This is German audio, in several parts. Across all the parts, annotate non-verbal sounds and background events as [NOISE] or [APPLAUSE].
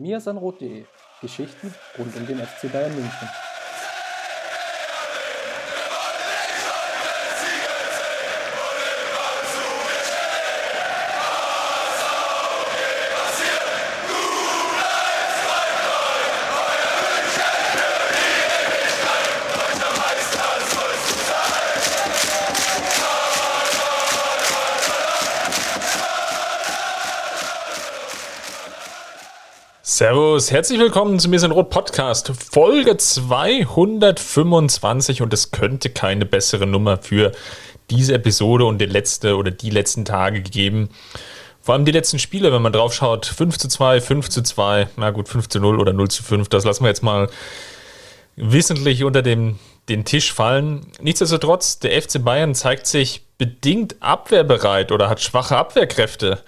miasanrot.de Geschichten rund um den FC Bayern München. Servus, herzlich willkommen zum Mir sind Rot Podcast, Folge 225 und es könnte keine bessere Nummer für diese Episode und die letzte oder die letzten Tage gegeben. Vor allem die letzten Spiele, wenn man drauf schaut, 5 zu 2, 5 zu 2, na gut, 5 zu 0 oder 0 zu 5, das lassen wir jetzt mal wissentlich unter dem, den Tisch fallen. Nichtsdestotrotz, der FC Bayern zeigt sich bedingt abwehrbereit oder hat schwache Abwehrkräfte.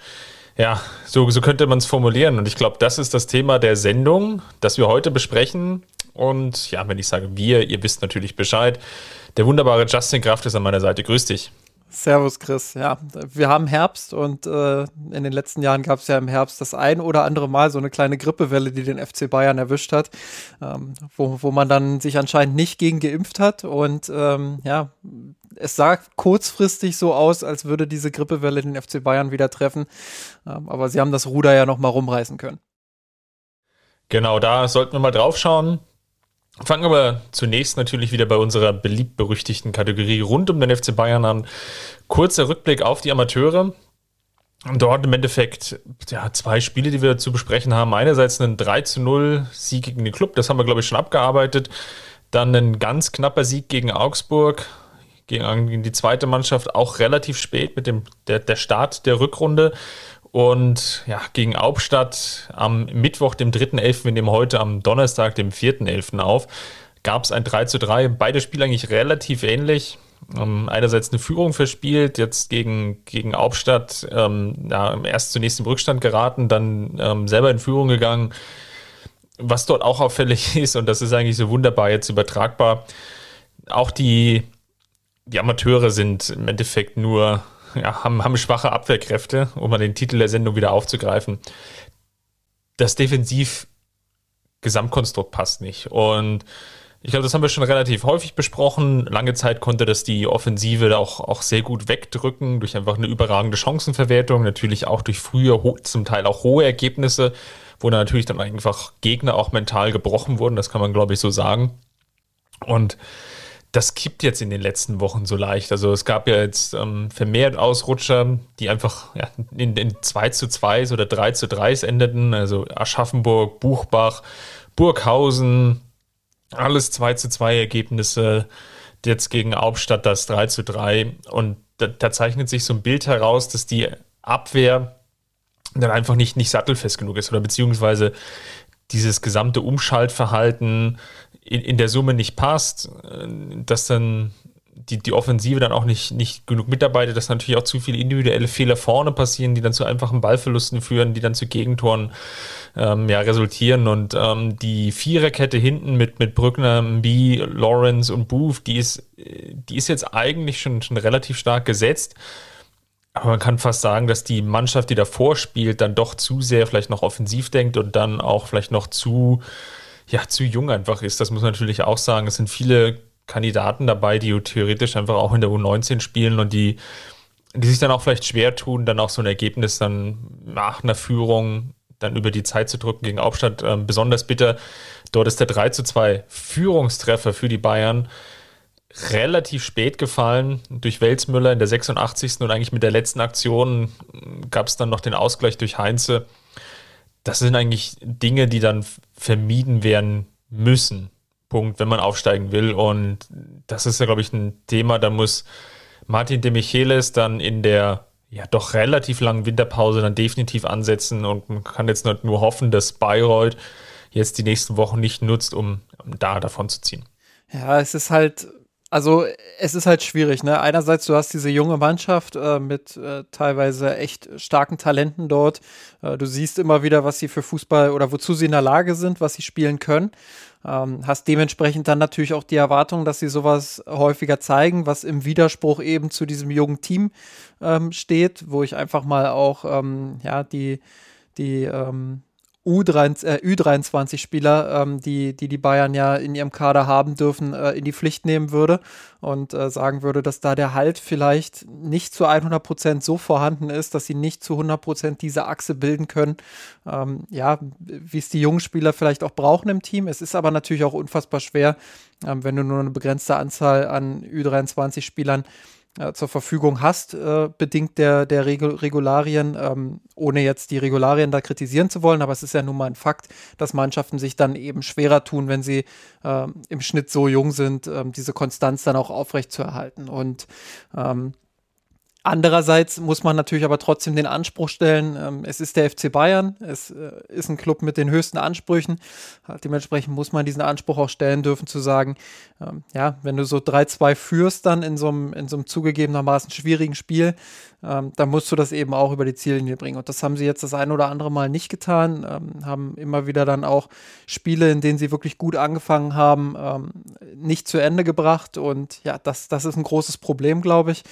Ja, so, so könnte man es formulieren. Und ich glaube, das ist das Thema der Sendung, das wir heute besprechen. Und ja, wenn ich sage wir, ihr wisst natürlich Bescheid. Der wunderbare Justin Kraft ist an meiner Seite. Grüß dich. Servus, Chris. Ja, wir haben Herbst und äh, in den letzten Jahren gab es ja im Herbst das ein oder andere Mal so eine kleine Grippewelle, die den FC Bayern erwischt hat, ähm, wo, wo man dann sich anscheinend nicht gegen geimpft hat. Und ähm, ja, es sah kurzfristig so aus, als würde diese Grippewelle den FC Bayern wieder treffen. Ähm, aber sie haben das Ruder ja noch mal rumreißen können. Genau, da sollten wir mal drauf schauen. Fangen wir zunächst natürlich wieder bei unserer beliebt-berüchtigten Kategorie rund um den FC Bayern an. Kurzer Rückblick auf die Amateure. Dort im Endeffekt ja, zwei Spiele, die wir zu besprechen haben. Einerseits einen 3 zu 0 Sieg gegen den Club, das haben wir, glaube ich, schon abgearbeitet. Dann ein ganz knapper Sieg gegen Augsburg, gegen die zweite Mannschaft, auch relativ spät mit dem der, der Start der Rückrunde. Und ja, gegen Hauptstadt am Mittwoch, dem 3.11., wir nehmen heute am Donnerstag, dem 4.11. auf, gab es ein 3 zu 3. Beide Spiele eigentlich relativ ähnlich. Ähm, einerseits eine Führung verspielt, jetzt gegen, gegen Hauptstadt ähm, ja, erst zunächst im Rückstand geraten, dann ähm, selber in Führung gegangen. Was dort auch auffällig [LAUGHS] ist, und das ist eigentlich so wunderbar jetzt übertragbar, auch die, die Amateure sind im Endeffekt nur ja, haben, haben schwache Abwehrkräfte, um mal den Titel der Sendung wieder aufzugreifen. Das Defensiv-Gesamtkonstrukt passt nicht. Und ich glaube, das haben wir schon relativ häufig besprochen. Lange Zeit konnte das die Offensive auch, auch sehr gut wegdrücken, durch einfach eine überragende Chancenverwertung, natürlich auch durch frühe, zum Teil auch hohe Ergebnisse, wo dann natürlich dann einfach Gegner auch mental gebrochen wurden, das kann man, glaube ich, so sagen. Und das kippt jetzt in den letzten Wochen so leicht. Also es gab ja jetzt ähm, vermehrt Ausrutscher, die einfach ja, in, in 2 zu 2 oder 3 zu 3 endeten. Also Aschaffenburg, Buchbach, Burghausen, alles 2 zu 2 Ergebnisse. Jetzt gegen Hauptstadt das 3 zu 3. Und da, da zeichnet sich so ein Bild heraus, dass die Abwehr dann einfach nicht, nicht sattelfest genug ist oder beziehungsweise dieses gesamte Umschaltverhalten in, in der Summe nicht passt, äh, dass dann die, die Offensive dann auch nicht, nicht genug mitarbeitet, dass natürlich auch zu viele individuelle Fehler vorne passieren, die dann zu einfachen Ballverlusten führen, die dann zu Gegentoren ähm, ja, resultieren. Und ähm, die Viererkette hinten mit, mit Brückner, B, Lawrence und Booth, die ist, die ist jetzt eigentlich schon, schon relativ stark gesetzt. Aber man kann fast sagen, dass die Mannschaft, die davor spielt, dann doch zu sehr vielleicht noch offensiv denkt und dann auch vielleicht noch zu ja, zu jung einfach ist. Das muss man natürlich auch sagen. Es sind viele Kandidaten dabei, die theoretisch einfach auch in der U19 spielen und die, die sich dann auch vielleicht schwer tun, dann auch so ein Ergebnis dann nach einer Führung dann über die Zeit zu drücken gegen Hauptstadt. Ähm, besonders bitter, dort ist der 3 zu 2 Führungstreffer für die Bayern relativ spät gefallen durch Welsmüller in der 86. und eigentlich mit der letzten Aktion gab es dann noch den Ausgleich durch Heinze das sind eigentlich Dinge, die dann vermieden werden müssen. Punkt, wenn man aufsteigen will. Und das ist ja, glaube ich, ein Thema, da muss Martin de Michelis dann in der ja doch relativ langen Winterpause dann definitiv ansetzen und man kann jetzt nur hoffen, dass Bayreuth jetzt die nächsten Wochen nicht nutzt, um da davon zu ziehen. Ja, es ist halt also es ist halt schwierig, ne? Einerseits, du hast diese junge Mannschaft äh, mit äh, teilweise echt starken Talenten dort. Äh, du siehst immer wieder, was sie für Fußball oder wozu sie in der Lage sind, was sie spielen können. Ähm, hast dementsprechend dann natürlich auch die Erwartung, dass sie sowas häufiger zeigen, was im Widerspruch eben zu diesem jungen Team ähm, steht, wo ich einfach mal auch ähm, ja die die ähm, U23-Spieler, ähm, die, die die Bayern ja in ihrem Kader haben dürfen, äh, in die Pflicht nehmen würde und äh, sagen würde, dass da der Halt vielleicht nicht zu 100 Prozent so vorhanden ist, dass sie nicht zu 100 Prozent diese Achse bilden können, ähm, ja, wie es die jungen Spieler vielleicht auch brauchen im Team. Es ist aber natürlich auch unfassbar schwer, ähm, wenn du nur eine begrenzte Anzahl an U23-Spielern äh, zur Verfügung hast, äh, bedingt der, der Regul Regularien, ähm, ohne jetzt die Regularien da kritisieren zu wollen, aber es ist ja nun mal ein Fakt, dass Mannschaften sich dann eben schwerer tun, wenn sie äh, im Schnitt so jung sind, ähm, diese Konstanz dann auch aufrechtzuerhalten. Und ähm, Andererseits muss man natürlich aber trotzdem den Anspruch stellen, ähm, es ist der FC Bayern, es äh, ist ein Club mit den höchsten Ansprüchen. Dementsprechend muss man diesen Anspruch auch stellen dürfen, zu sagen, ähm, ja, wenn du so 3-2 führst dann in so einem, in so einem zugegebenermaßen schwierigen Spiel, ähm, dann musst du das eben auch über die Ziellinie bringen. Und das haben sie jetzt das ein oder andere Mal nicht getan, haben immer wieder dann auch Spiele, in denen sie wirklich gut angefangen haben, nicht zu Ende gebracht. Und ja, das, das ist ein großes Problem, glaube ich.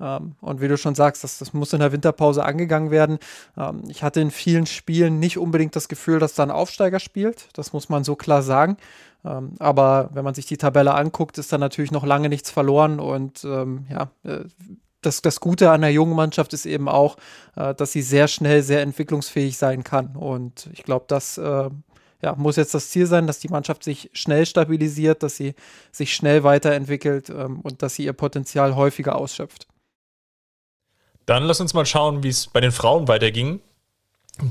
Ähm, und wie du schon sagst, das, das muss in der Winterpause angegangen werden. Ähm, ich hatte in vielen Spielen nicht unbedingt das Gefühl, dass da ein Aufsteiger spielt. Das muss man so klar sagen. Ähm, aber wenn man sich die Tabelle anguckt, ist da natürlich noch lange nichts verloren. Und ähm, ja, äh, das, das Gute an der jungen Mannschaft ist eben auch, äh, dass sie sehr schnell, sehr entwicklungsfähig sein kann. Und ich glaube, das äh, ja, muss jetzt das Ziel sein, dass die Mannschaft sich schnell stabilisiert, dass sie sich schnell weiterentwickelt ähm, und dass sie ihr Potenzial häufiger ausschöpft. Dann lass uns mal schauen, wie es bei den Frauen weiterging.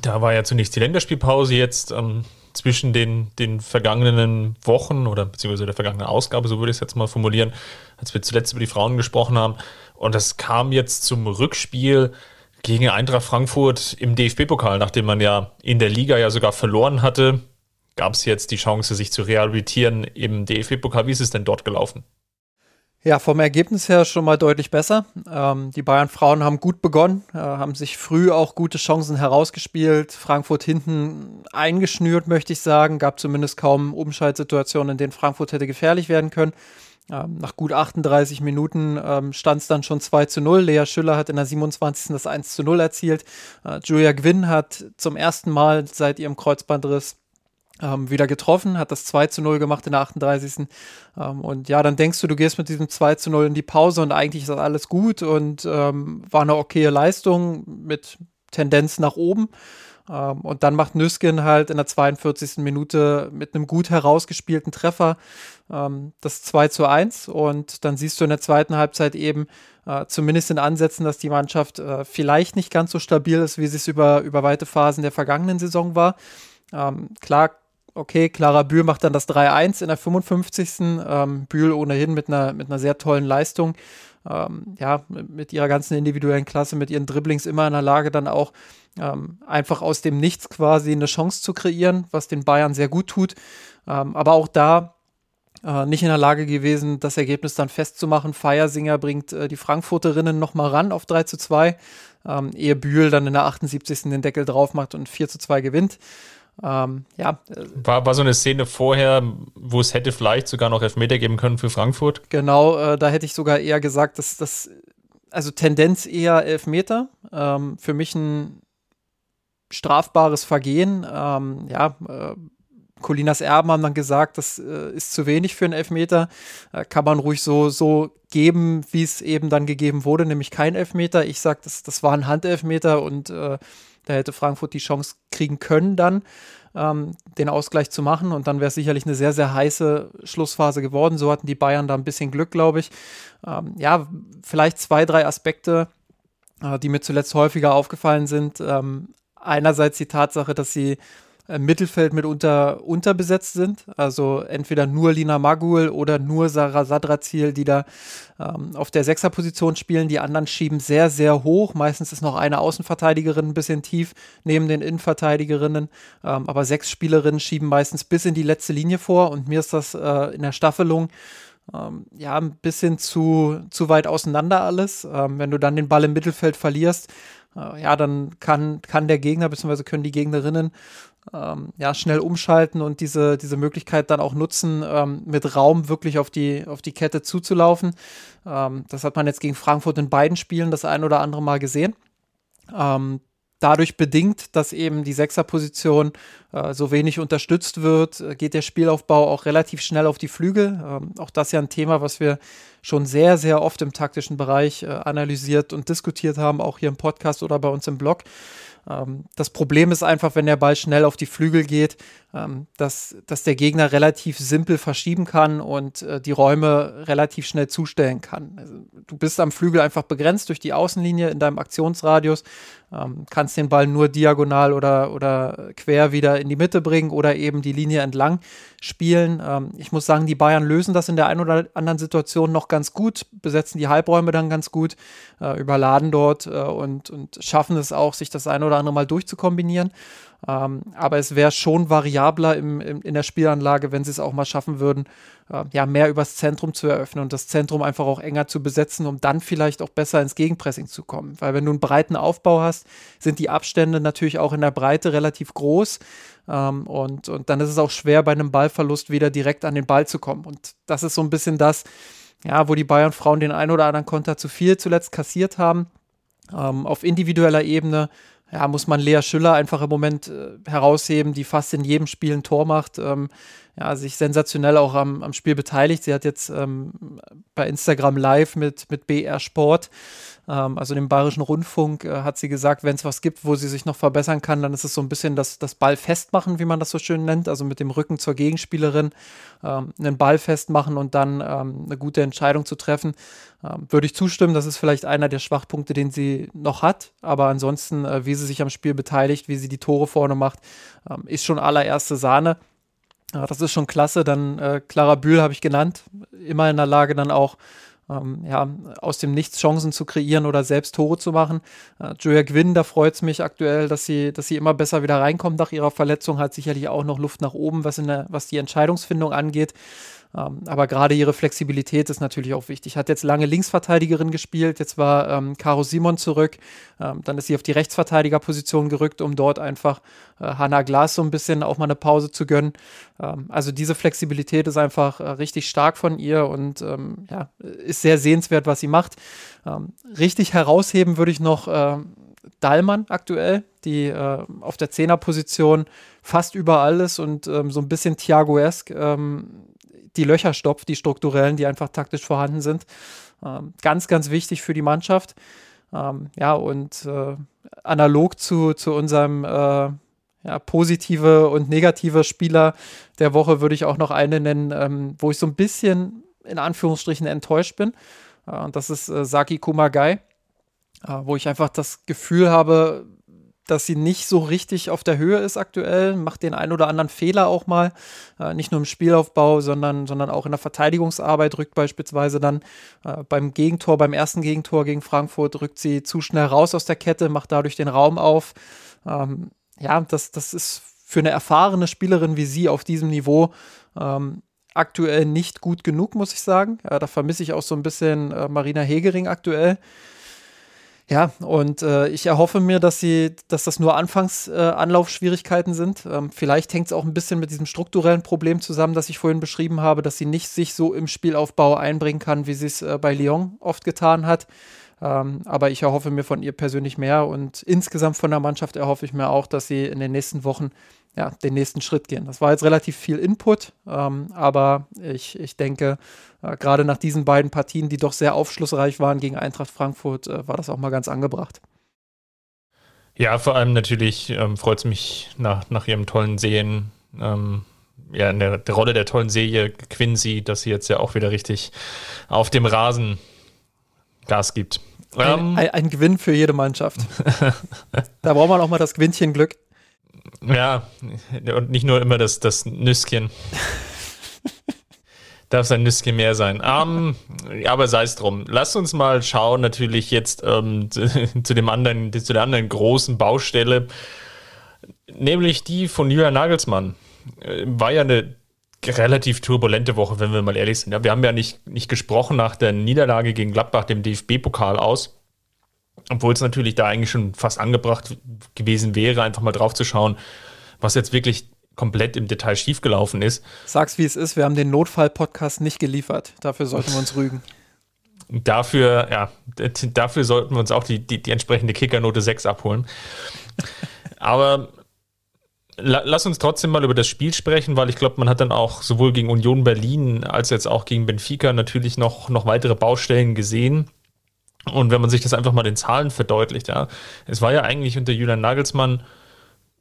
Da war ja zunächst die Länderspielpause jetzt ähm, zwischen den, den vergangenen Wochen oder beziehungsweise der vergangenen Ausgabe, so würde ich es jetzt mal formulieren, als wir zuletzt über die Frauen gesprochen haben. Und das kam jetzt zum Rückspiel gegen Eintracht Frankfurt im DFB-Pokal, nachdem man ja in der Liga ja sogar verloren hatte, gab es jetzt die Chance, sich zu rehabilitieren im DFB-Pokal. Wie ist es denn dort gelaufen? Ja, vom Ergebnis her schon mal deutlich besser. Ähm, die Bayern-Frauen haben gut begonnen, äh, haben sich früh auch gute Chancen herausgespielt. Frankfurt hinten eingeschnürt, möchte ich sagen. Gab zumindest kaum Umschaltsituationen, in denen Frankfurt hätte gefährlich werden können. Ähm, nach gut 38 Minuten ähm, stand es dann schon 2 zu 0. Lea Schüller hat in der 27. das 1 zu 0 erzielt. Äh, Julia Gwynn hat zum ersten Mal seit ihrem Kreuzbandriss ähm, wieder getroffen, hat das 2 zu 0 gemacht in der 38. Ähm, und ja, dann denkst du, du gehst mit diesem 2 zu 0 in die Pause und eigentlich ist das alles gut und ähm, war eine okaye Leistung mit Tendenz nach oben. Ähm, und dann macht Nüsken halt in der 42. Minute mit einem gut herausgespielten Treffer ähm, das 2 zu 1. Und dann siehst du in der zweiten Halbzeit eben, äh, zumindest in Ansätzen, dass die Mannschaft äh, vielleicht nicht ganz so stabil ist, wie sie es über, über weite Phasen der vergangenen Saison war. Ähm, klar okay, Clara Bühl macht dann das 3-1 in der 55. Ähm, Bühl ohnehin mit einer, mit einer sehr tollen Leistung. Ähm, ja, mit ihrer ganzen individuellen Klasse, mit ihren Dribblings immer in der Lage, dann auch ähm, einfach aus dem Nichts quasi eine Chance zu kreieren, was den Bayern sehr gut tut. Ähm, aber auch da äh, nicht in der Lage gewesen, das Ergebnis dann festzumachen. Feiersinger bringt äh, die Frankfurterinnen nochmal ran auf 3 zu 2, ähm, ehe Bühl dann in der 78. den Deckel drauf macht und 4 zu 2 gewinnt. Ähm, ja. War, war so eine Szene vorher, wo es hätte vielleicht sogar noch Elfmeter geben können für Frankfurt? Genau, äh, da hätte ich sogar eher gesagt, dass das, also Tendenz eher Elfmeter. Ähm, für mich ein strafbares Vergehen. Ähm, ja, äh, Colinas Erben haben dann gesagt, das äh, ist zu wenig für einen Elfmeter. Äh, kann man ruhig so, so geben, wie es eben dann gegeben wurde, nämlich kein Elfmeter. Ich sage, das, das war ein Handelfmeter und äh, da hätte Frankfurt die Chance kriegen können, dann ähm, den Ausgleich zu machen. Und dann wäre es sicherlich eine sehr, sehr heiße Schlussphase geworden. So hatten die Bayern da ein bisschen Glück, glaube ich. Ähm, ja, vielleicht zwei, drei Aspekte, äh, die mir zuletzt häufiger aufgefallen sind. Ähm, einerseits die Tatsache, dass sie im Mittelfeld mitunter unterbesetzt sind. Also entweder nur Lina Magul oder nur Sarah Sadrazil, die da ähm, auf der Sechserposition spielen. Die anderen schieben sehr, sehr hoch. Meistens ist noch eine Außenverteidigerin ein bisschen tief neben den Innenverteidigerinnen. Ähm, aber sechs Spielerinnen schieben meistens bis in die letzte Linie vor. Und mir ist das äh, in der Staffelung ähm, ja, ein bisschen zu, zu weit auseinander alles. Ähm, wenn du dann den Ball im Mittelfeld verlierst, äh, ja, dann kann, kann der Gegner bzw. können die Gegnerinnen ähm, ja, schnell umschalten und diese, diese Möglichkeit dann auch nutzen, ähm, mit Raum wirklich auf die, auf die Kette zuzulaufen. Ähm, das hat man jetzt gegen Frankfurt in beiden Spielen das ein oder andere Mal gesehen. Ähm, dadurch bedingt, dass eben die Sechserposition äh, so wenig unterstützt wird, geht der Spielaufbau auch relativ schnell auf die Flügel. Ähm, auch das ist ja ein Thema, was wir schon sehr, sehr oft im taktischen Bereich äh, analysiert und diskutiert haben, auch hier im Podcast oder bei uns im Blog. Ähm, das Problem ist einfach, wenn der Ball schnell auf die Flügel geht, ähm, dass, dass der Gegner relativ simpel verschieben kann und äh, die Räume relativ schnell zustellen kann. Also, du bist am Flügel einfach begrenzt durch die Außenlinie in deinem Aktionsradius, ähm, kannst den Ball nur diagonal oder, oder quer wieder in die Mitte bringen oder eben die Linie entlang spielen. Ähm, ich muss sagen, die Bayern lösen das in der einen oder anderen Situation noch ganz gut, besetzen die Halbräume dann ganz gut, äh, überladen dort äh, und, und schaffen es auch, sich das eine oder andere Mal durchzukombinieren. Ähm, aber es wäre schon variabler im, im, in der Spielanlage, wenn sie es auch mal schaffen würden, äh, ja, mehr übers Zentrum zu eröffnen und das Zentrum einfach auch enger zu besetzen, um dann vielleicht auch besser ins Gegenpressing zu kommen. Weil wenn du einen breiten Aufbau hast, sind die Abstände natürlich auch in der Breite relativ groß. Ähm, und, und dann ist es auch schwer, bei einem Ballverlust wieder direkt an den Ball zu kommen. Und das ist so ein bisschen das, ja, wo die Bayern-Frauen den ein oder anderen Konter zu viel zuletzt kassiert haben. Ähm, auf individueller Ebene ja, muss man Lea Schüller einfach im Moment äh, herausheben, die fast in jedem Spiel ein Tor macht, ähm, ja, sich sensationell auch am, am Spiel beteiligt. Sie hat jetzt ähm, bei Instagram Live mit, mit BR Sport ähm, also dem Bayerischen Rundfunk, äh, hat sie gesagt, wenn es was gibt, wo sie sich noch verbessern kann, dann ist es so ein bisschen das, das Ball festmachen, wie man das so schön nennt, also mit dem Rücken zur Gegenspielerin ähm, einen Ball festmachen und dann ähm, eine gute Entscheidung zu treffen. Ähm, würde ich zustimmen, das ist vielleicht einer der Schwachpunkte, den sie noch hat, aber ansonsten, äh, wie sie sich am Spiel beteiligt, wie sie die Tore vorne macht, ähm, ist schon allererste Sahne. Ja, das ist schon klasse. Dann äh, Clara Bühl habe ich genannt, immer in der Lage, dann auch ähm, ja, aus dem Nichts Chancen zu kreieren oder selbst Tore zu machen. Äh, Julia Gwynn, da freut es mich aktuell, dass sie, dass sie immer besser wieder reinkommt nach ihrer Verletzung, hat sicherlich auch noch Luft nach oben, was, in der, was die Entscheidungsfindung angeht. Ähm, aber gerade ihre Flexibilität ist natürlich auch wichtig. Hat jetzt lange Linksverteidigerin gespielt, jetzt war ähm, Caro Simon zurück, ähm, dann ist sie auf die Rechtsverteidigerposition gerückt, um dort einfach äh, Hannah Glas so ein bisschen auch mal eine Pause zu gönnen. Ähm, also diese Flexibilität ist einfach äh, richtig stark von ihr und ähm, ja, ist sehr sehenswert, was sie macht. Ähm, richtig herausheben würde ich noch äh, Dallmann aktuell, die äh, auf der Zehnerposition fast überall ist und ähm, so ein bisschen Thiago-esque ähm, die Löcher stopft, die strukturellen, die einfach taktisch vorhanden sind. Ähm, ganz, ganz wichtig für die Mannschaft. Ähm, ja, und äh, analog zu, zu unserem äh, ja, positive und negative Spieler der Woche würde ich auch noch eine nennen, ähm, wo ich so ein bisschen in Anführungsstrichen enttäuscht bin. Äh, das ist äh, Saki Kumagai, äh, wo ich einfach das Gefühl habe, dass sie nicht so richtig auf der Höhe ist aktuell, macht den ein oder anderen Fehler auch mal, äh, nicht nur im Spielaufbau, sondern, sondern auch in der Verteidigungsarbeit, rückt beispielsweise dann äh, beim Gegentor, beim ersten Gegentor gegen Frankfurt, rückt sie zu schnell raus aus der Kette, macht dadurch den Raum auf. Ähm, ja, das, das ist für eine erfahrene Spielerin wie sie auf diesem Niveau ähm, aktuell nicht gut genug, muss ich sagen. Ja, da vermisse ich auch so ein bisschen äh, Marina Hegering aktuell. Ja, und äh, ich erhoffe mir, dass sie, dass das nur Anfangsanlaufschwierigkeiten äh, sind. Ähm, vielleicht hängt es auch ein bisschen mit diesem strukturellen Problem zusammen, das ich vorhin beschrieben habe, dass sie nicht sich so im Spielaufbau einbringen kann, wie sie es äh, bei Lyon oft getan hat. Ähm, aber ich erhoffe mir von ihr persönlich mehr und insgesamt von der Mannschaft erhoffe ich mir auch, dass sie in den nächsten Wochen ja, den nächsten Schritt gehen. Das war jetzt relativ viel Input, ähm, aber ich, ich denke, äh, gerade nach diesen beiden Partien, die doch sehr aufschlussreich waren gegen Eintracht Frankfurt, äh, war das auch mal ganz angebracht. Ja, vor allem natürlich ähm, freut es mich nach, nach ihrem tollen Sehen, ähm, ja, in der, der, Rolle der tollen Serie Quincy, dass sie jetzt ja auch wieder richtig auf dem Rasen Gas gibt. Ein, ähm, ein, ein Gewinn für jede Mannschaft. [LAUGHS] da braucht man auch mal das Gewinnchen Glück. Ja, und nicht nur immer das, das Nüsschen. [LAUGHS] Darf es ein Nüsschen mehr sein. Um, aber sei es drum. Lass uns mal schauen, natürlich jetzt ähm, zu, [LAUGHS] zu, dem anderen, zu der anderen großen Baustelle, nämlich die von Julian Nagelsmann. Äh, war ja eine relativ turbulente Woche, wenn wir mal ehrlich sind. Ja, wir haben ja nicht, nicht gesprochen nach der Niederlage gegen Gladbach, dem DFB-Pokal aus. Obwohl es natürlich da eigentlich schon fast angebracht gewesen wäre, einfach mal drauf zu schauen, was jetzt wirklich komplett im Detail schiefgelaufen ist. Sag's wie es ist, wir haben den Notfall-Podcast nicht geliefert. Dafür sollten wir uns rügen. Dafür, ja, dafür sollten wir uns auch die, die, die entsprechende Kickernote 6 abholen. Aber lass uns trotzdem mal über das Spiel sprechen, weil ich glaube, man hat dann auch sowohl gegen Union Berlin als jetzt auch gegen Benfica natürlich noch, noch weitere Baustellen gesehen. Und wenn man sich das einfach mal den Zahlen verdeutlicht, ja, es war ja eigentlich unter Julian Nagelsmann,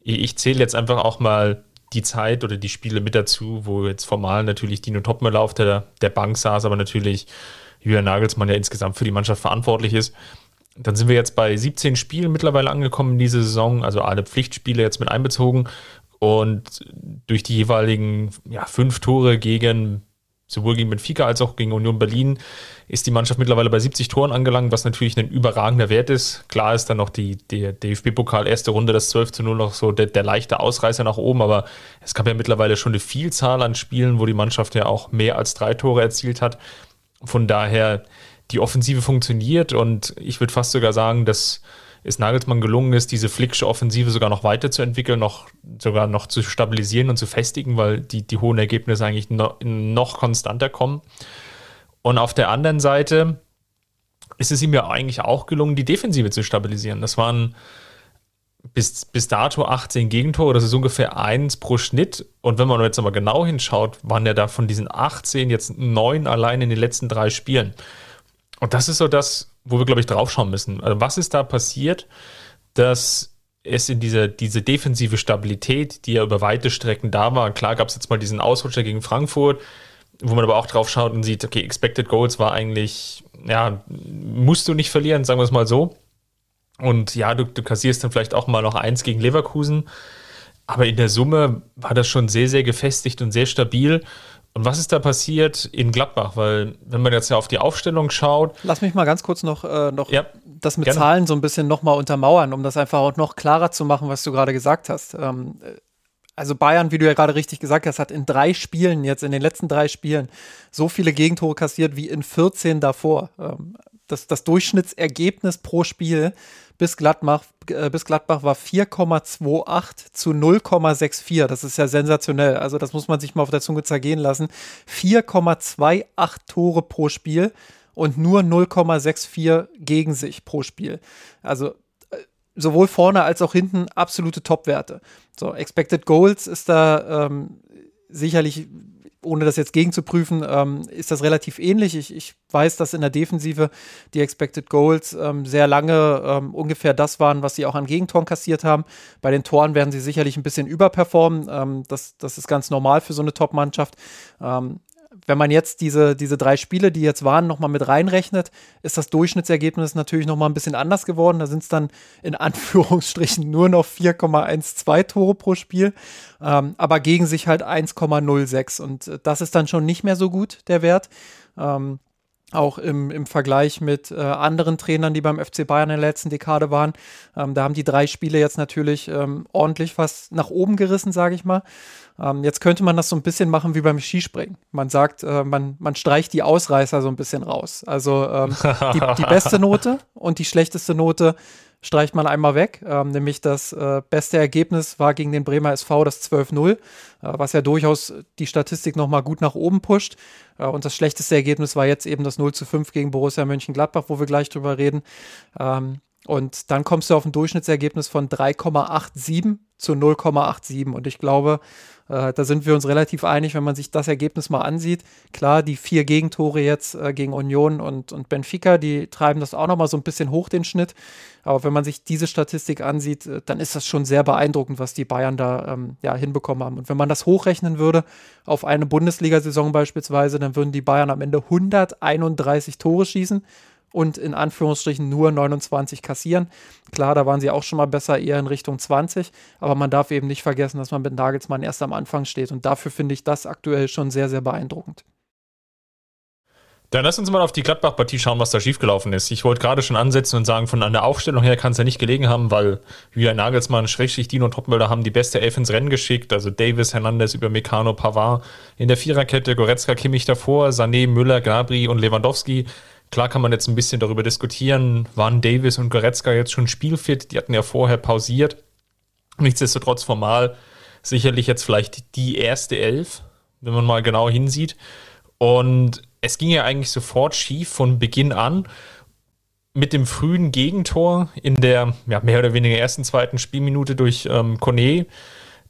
ich zähle jetzt einfach auch mal die Zeit oder die Spiele mit dazu, wo jetzt formal natürlich Dino Topmöller auf der, der Bank saß, aber natürlich Julian Nagelsmann ja insgesamt für die Mannschaft verantwortlich ist. Dann sind wir jetzt bei 17 Spielen mittlerweile angekommen in dieser Saison, also alle Pflichtspiele jetzt mit einbezogen. Und durch die jeweiligen ja, fünf Tore gegen sowohl gegen Benfica als auch gegen Union Berlin ist die Mannschaft mittlerweile bei 70 Toren angelangt, was natürlich ein überragender Wert ist. Klar ist dann noch die, die DFB-Pokal erste Runde, das 12 zu 0 noch so der, der, leichte Ausreißer nach oben, aber es gab ja mittlerweile schon eine Vielzahl an Spielen, wo die Mannschaft ja auch mehr als drei Tore erzielt hat. Von daher, die Offensive funktioniert und ich würde fast sogar sagen, dass es Nagelsmann gelungen ist, diese Flicksche Offensive sogar noch weiterzuentwickeln, noch, sogar noch zu stabilisieren und zu festigen, weil die, die hohen Ergebnisse eigentlich noch, noch konstanter kommen. Und auf der anderen Seite ist es ihm ja eigentlich auch gelungen, die Defensive zu stabilisieren. Das waren bis, bis dato 18 Gegentore, das ist ungefähr eins pro Schnitt. Und wenn man jetzt aber genau hinschaut, waren ja da von diesen 18 jetzt neun allein in den letzten drei Spielen. Und das ist so das, wo wir, glaube ich, draufschauen müssen. Also was ist da passiert, dass es in diese, diese defensive Stabilität, die ja über weite Strecken da war, klar gab es jetzt mal diesen Ausrutscher gegen Frankfurt, wo man aber auch drauf schaut und sieht, okay, Expected Goals war eigentlich, ja, musst du nicht verlieren, sagen wir es mal so. Und ja, du, du kassierst dann vielleicht auch mal noch eins gegen Leverkusen. Aber in der Summe war das schon sehr, sehr gefestigt und sehr stabil. Und was ist da passiert in Gladbach? Weil, wenn man jetzt ja auf die Aufstellung schaut. Lass mich mal ganz kurz noch, äh, noch ja, das mit gerne. Zahlen so ein bisschen nochmal untermauern, um das einfach auch noch klarer zu machen, was du gerade gesagt hast. Ähm, also Bayern, wie du ja gerade richtig gesagt hast, hat in drei Spielen jetzt, in den letzten drei Spielen, so viele Gegentore kassiert wie in 14 davor. Ähm, das, das Durchschnittsergebnis pro Spiel bis Gladbach, äh, bis Gladbach war 4,28 zu 0,64. Das ist ja sensationell. Also das muss man sich mal auf der Zunge zergehen lassen. 4,28 Tore pro Spiel und nur 0,64 gegen sich pro Spiel. Also äh, sowohl vorne als auch hinten absolute Topwerte. So, Expected Goals ist da ähm, sicherlich ohne das jetzt gegenzuprüfen, ähm, ist das relativ ähnlich. Ich, ich, weiß, dass in der Defensive die Expected Goals ähm, sehr lange ähm, ungefähr das waren, was sie auch an Gegentoren kassiert haben. Bei den Toren werden sie sicherlich ein bisschen überperformen. Ähm, das, das ist ganz normal für so eine Top-Mannschaft. Wenn man jetzt diese, diese drei Spiele, die jetzt waren, nochmal mit reinrechnet, ist das Durchschnittsergebnis natürlich nochmal ein bisschen anders geworden. Da sind es dann in [LAUGHS] Anführungsstrichen nur noch 4,12 Tore pro Spiel, ähm, aber gegen sich halt 1,06. Und äh, das ist dann schon nicht mehr so gut, der Wert. Ähm, auch im, im Vergleich mit äh, anderen Trainern, die beim FC Bayern in der letzten Dekade waren. Ähm, da haben die drei Spiele jetzt natürlich ähm, ordentlich was nach oben gerissen, sage ich mal. Ähm, jetzt könnte man das so ein bisschen machen wie beim Skispringen. Man sagt, äh, man, man streicht die Ausreißer so ein bisschen raus. Also ähm, die, die, [LAUGHS] beste Note und die schlechteste Note streicht man einmal weg. Ähm, nämlich das äh, beste Ergebnis war gegen den Bremer SV das 12-0, äh, was ja durchaus die Statistik nochmal gut nach oben pusht. Äh, und das schlechteste Ergebnis war jetzt eben das 0 5 gegen Borussia Mönchengladbach, wo wir gleich drüber reden. Ähm, und dann kommst du auf ein Durchschnittsergebnis von 3,87 zu 0,87. Und ich glaube, äh, da sind wir uns relativ einig, wenn man sich das Ergebnis mal ansieht. Klar, die vier Gegentore jetzt äh, gegen Union und, und Benfica, die treiben das auch nochmal so ein bisschen hoch, den Schnitt. Aber wenn man sich diese Statistik ansieht, äh, dann ist das schon sehr beeindruckend, was die Bayern da ähm, ja, hinbekommen haben. Und wenn man das hochrechnen würde auf eine Bundesliga-Saison beispielsweise, dann würden die Bayern am Ende 131 Tore schießen und in Anführungsstrichen nur 29 kassieren. Klar, da waren sie auch schon mal besser, eher in Richtung 20, aber man darf eben nicht vergessen, dass man mit Nagelsmann erst am Anfang steht und dafür finde ich das aktuell schon sehr, sehr beeindruckend. Dann lass uns mal auf die Gladbach-Partie schauen, was da schiefgelaufen ist. Ich wollte gerade schon ansetzen und sagen, von der Aufstellung her kann es ja nicht gelegen haben, weil Julian Nagelsmann, Schrägstrich, Dino und Topmöller haben die beste Elf ins Rennen geschickt. Also Davis, Hernandez über Meccano, Pavard. In der Viererkette Goretzka, Kimmich davor, Sané, Müller, Gnabry und Lewandowski. Klar kann man jetzt ein bisschen darüber diskutieren, waren Davis und Goretzka jetzt schon spielfit? Die hatten ja vorher pausiert. Nichtsdestotrotz formal sicherlich jetzt vielleicht die erste Elf, wenn man mal genau hinsieht. Und es ging ja eigentlich sofort schief von Beginn an mit dem frühen Gegentor in der ja, mehr oder weniger ersten, zweiten Spielminute durch ähm, Kone.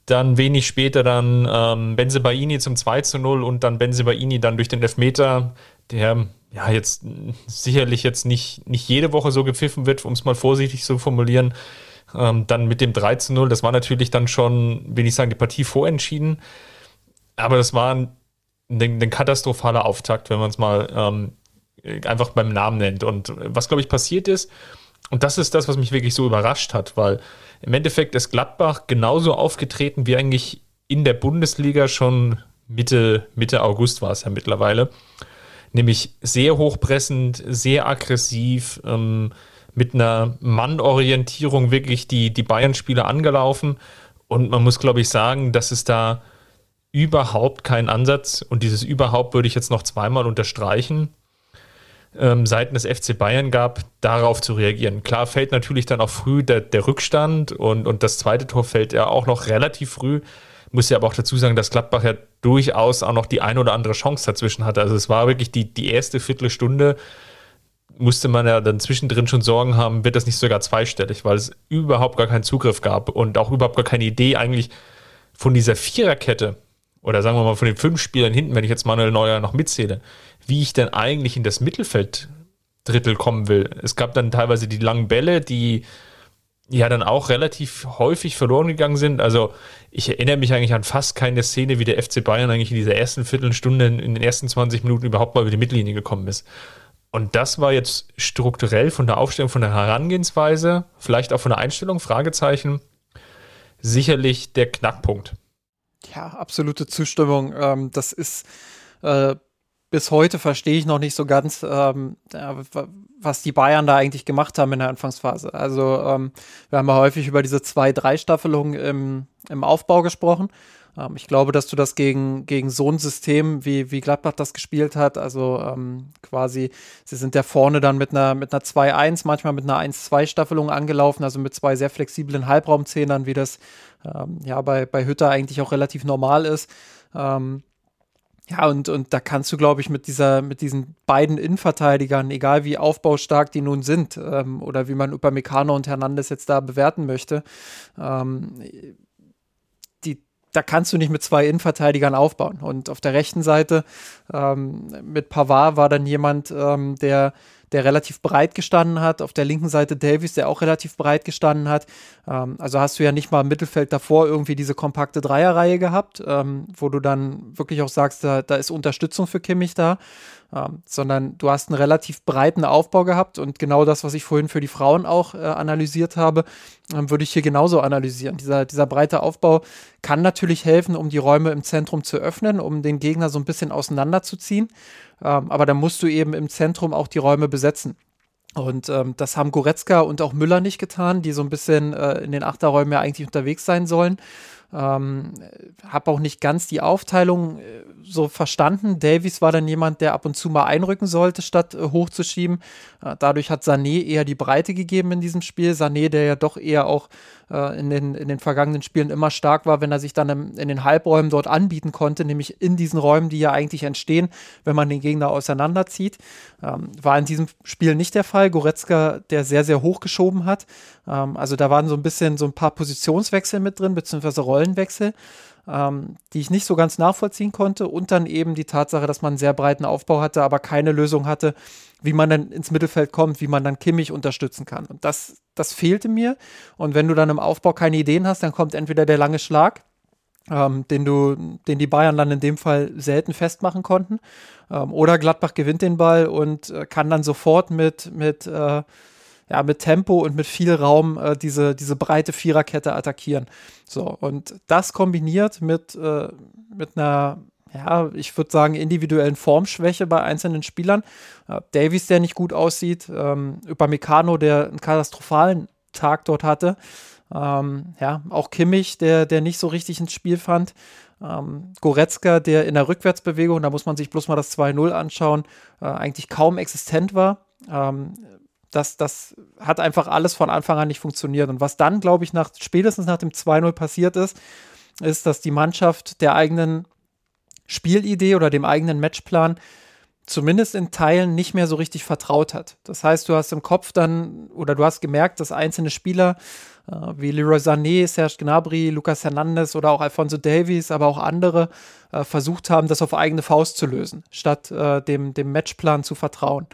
Dann wenig später dann ähm, Benzebaini zum 2 zu 0 und dann Benzebaini dann durch den Elfmeter, der ja jetzt sicherlich jetzt nicht, nicht jede Woche so gepfiffen wird, um es mal vorsichtig zu formulieren. Ähm, dann mit dem 3 zu 0, das war natürlich dann schon, will ich sagen, die Partie vorentschieden. Aber das war ein, ein, ein katastrophaler Auftakt, wenn man es mal ähm, einfach beim Namen nennt. Und was, glaube ich, passiert ist, und das ist das, was mich wirklich so überrascht hat, weil im Endeffekt ist Gladbach genauso aufgetreten wie eigentlich in der Bundesliga schon Mitte, Mitte August war es ja mittlerweile. Nämlich sehr hochpressend, sehr aggressiv, ähm, mit einer Mannorientierung wirklich die, die Bayern-Spieler angelaufen. Und man muss, glaube ich, sagen, dass es da überhaupt keinen Ansatz, und dieses überhaupt würde ich jetzt noch zweimal unterstreichen, ähm, Seiten des FC Bayern gab, darauf zu reagieren. Klar fällt natürlich dann auch früh der, der Rückstand und, und das zweite Tor fällt ja auch noch relativ früh. Muss ja aber auch dazu sagen, dass Gladbach ja durchaus auch noch die ein oder andere Chance dazwischen hatte. Also es war wirklich die, die erste Viertelstunde, musste man ja dann zwischendrin schon Sorgen haben, wird das nicht sogar zweistellig, weil es überhaupt gar keinen Zugriff gab und auch überhaupt gar keine Idee eigentlich von dieser Viererkette oder sagen wir mal von den fünf Spielern hinten, wenn ich jetzt Manuel Neuer noch mitzähle, wie ich denn eigentlich in das Mittelfelddrittel kommen will. Es gab dann teilweise die langen Bälle, die ja dann auch relativ häufig verloren gegangen sind. Also ich erinnere mich eigentlich an fast keine Szene, wie der FC Bayern eigentlich in dieser ersten Viertelstunde, in den ersten 20 Minuten überhaupt mal über die Mittellinie gekommen ist. Und das war jetzt strukturell von der Aufstellung, von der Herangehensweise, vielleicht auch von der Einstellung, Fragezeichen, sicherlich der Knackpunkt. Ja, absolute Zustimmung. Ähm, das ist äh, bis heute verstehe ich noch nicht so ganz, ähm, was die Bayern da eigentlich gemacht haben in der Anfangsphase. Also ähm, wir haben ja häufig über diese zwei, drei Staffelungen im, im Aufbau gesprochen. Ähm, ich glaube, dass du das gegen, gegen so ein System, wie, wie Gladbach das gespielt hat, also ähm, quasi, sie sind ja vorne dann mit einer, mit einer 2-1, manchmal mit einer 1-2-Staffelung angelaufen, also mit zwei sehr flexiblen Halbraumzehnern, wie das ähm, ja bei, bei Hütter eigentlich auch relativ normal ist. Ähm, ja, und, und da kannst du, glaube ich, mit dieser, mit diesen beiden Innenverteidigern, egal wie aufbaustark die nun sind, ähm, oder wie man Upamecano und Hernandez jetzt da bewerten möchte, ähm, die, da kannst du nicht mit zwei Innenverteidigern aufbauen. Und auf der rechten Seite ähm, mit Pavard war dann jemand, ähm, der der relativ breit gestanden hat. Auf der linken Seite Davies, der auch relativ breit gestanden hat. Ähm, also hast du ja nicht mal im Mittelfeld davor irgendwie diese kompakte Dreierreihe gehabt, ähm, wo du dann wirklich auch sagst, da, da ist Unterstützung für Kimmich da. Ähm, sondern du hast einen relativ breiten Aufbau gehabt und genau das, was ich vorhin für die Frauen auch äh, analysiert habe, ähm, würde ich hier genauso analysieren. Dieser, dieser breite Aufbau kann natürlich helfen, um die Räume im Zentrum zu öffnen, um den Gegner so ein bisschen auseinanderzuziehen. Ähm, aber dann musst du eben im Zentrum auch die Räume besetzen. Und ähm, das haben Goretzka und auch Müller nicht getan, die so ein bisschen äh, in den Achterräumen ja eigentlich unterwegs sein sollen. Ähm, habe auch nicht ganz die Aufteilung äh, so verstanden. Davies war dann jemand, der ab und zu mal einrücken sollte, statt äh, hochzuschieben. Äh, dadurch hat Sané eher die Breite gegeben in diesem Spiel. Sané, der ja doch eher auch äh, in, den, in den vergangenen Spielen immer stark war, wenn er sich dann im, in den Halbräumen dort anbieten konnte, nämlich in diesen Räumen, die ja eigentlich entstehen, wenn man den Gegner auseinanderzieht. Ähm, war in diesem Spiel nicht der Fall. Goretzka, der sehr, sehr hoch geschoben hat. Ähm, also da waren so ein bisschen so ein paar Positionswechsel mit drin, beziehungsweise Rollenwechsel ähm, die ich nicht so ganz nachvollziehen konnte. Und dann eben die Tatsache, dass man einen sehr breiten Aufbau hatte, aber keine Lösung hatte, wie man dann ins Mittelfeld kommt, wie man dann Kimmich unterstützen kann. Und das, das fehlte mir. Und wenn du dann im Aufbau keine Ideen hast, dann kommt entweder der lange Schlag, ähm, den du, den die Bayern dann in dem Fall selten festmachen konnten, ähm, oder Gladbach gewinnt den Ball und äh, kann dann sofort mit, mit äh, ja, mit Tempo und mit viel Raum äh, diese, diese breite Viererkette attackieren. So, und das kombiniert mit, äh, mit einer, ja, ich würde sagen, individuellen Formschwäche bei einzelnen Spielern. Äh, Davies, der nicht gut aussieht, ähm, Upamecano, der einen katastrophalen Tag dort hatte. Ähm, ja, auch Kimmich, der, der nicht so richtig ins Spiel fand. Ähm, Goretzka, der in der Rückwärtsbewegung, da muss man sich bloß mal das 2-0 anschauen, äh, eigentlich kaum existent war. Ähm, das, das hat einfach alles von Anfang an nicht funktioniert. Und was dann, glaube ich, nach, spätestens nach dem 2-0 passiert ist, ist, dass die Mannschaft der eigenen Spielidee oder dem eigenen Matchplan zumindest in Teilen nicht mehr so richtig vertraut hat. Das heißt, du hast im Kopf dann oder du hast gemerkt, dass einzelne Spieler äh, wie Leroy Sané, Serge Gnabry, Lucas Hernandez oder auch Alfonso Davies, aber auch andere äh, versucht haben, das auf eigene Faust zu lösen, statt äh, dem, dem Matchplan zu vertrauen.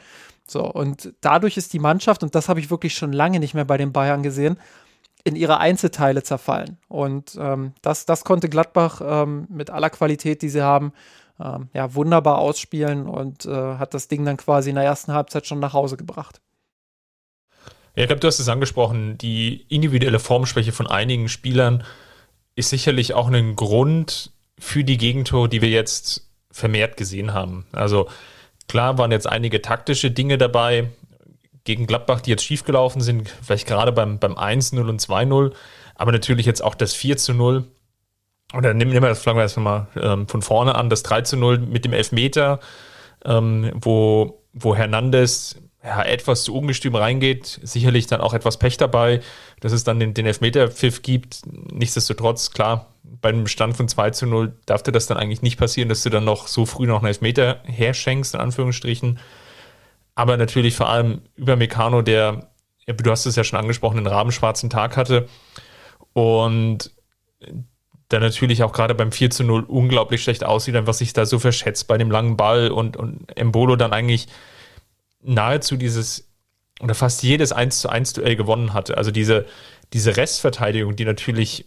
So, und dadurch ist die Mannschaft, und das habe ich wirklich schon lange nicht mehr bei den Bayern gesehen, in ihre Einzelteile zerfallen. Und ähm, das, das konnte Gladbach ähm, mit aller Qualität, die sie haben, ähm, ja, wunderbar ausspielen und äh, hat das Ding dann quasi in der ersten Halbzeit schon nach Hause gebracht. Ja, ich glaube, du hast es angesprochen, die individuelle Formschwäche von einigen Spielern ist sicherlich auch ein Grund für die Gegentore, die wir jetzt vermehrt gesehen haben. Also klar waren jetzt einige taktische Dinge dabei, gegen Gladbach, die jetzt schiefgelaufen sind, vielleicht gerade beim, beim 1-0 und 2-0, aber natürlich jetzt auch das 4-0. Oder nehmen wir das, wir erstmal ähm, von vorne an, das 3-0 mit dem Elfmeter, ähm, wo, wo Hernandez ja, etwas zu ungestüm reingeht, sicherlich dann auch etwas Pech dabei, dass es dann den, den Elfmeter-Pfiff gibt. Nichtsdestotrotz, klar, bei einem Stand von 2 zu 0 darf dir das dann eigentlich nicht passieren, dass du dann noch so früh noch einen Elfmeter herschenkst, in Anführungsstrichen aber natürlich vor allem über Meccano, der, du hast es ja schon angesprochen, einen rabenschwarzen Tag hatte und der natürlich auch gerade beim 4 zu 0 unglaublich schlecht aussieht, einfach sich da so verschätzt bei dem langen Ball und, und Embolo dann eigentlich nahezu dieses oder fast jedes 1 zu 1 Duell gewonnen hatte. Also diese, diese Restverteidigung, die natürlich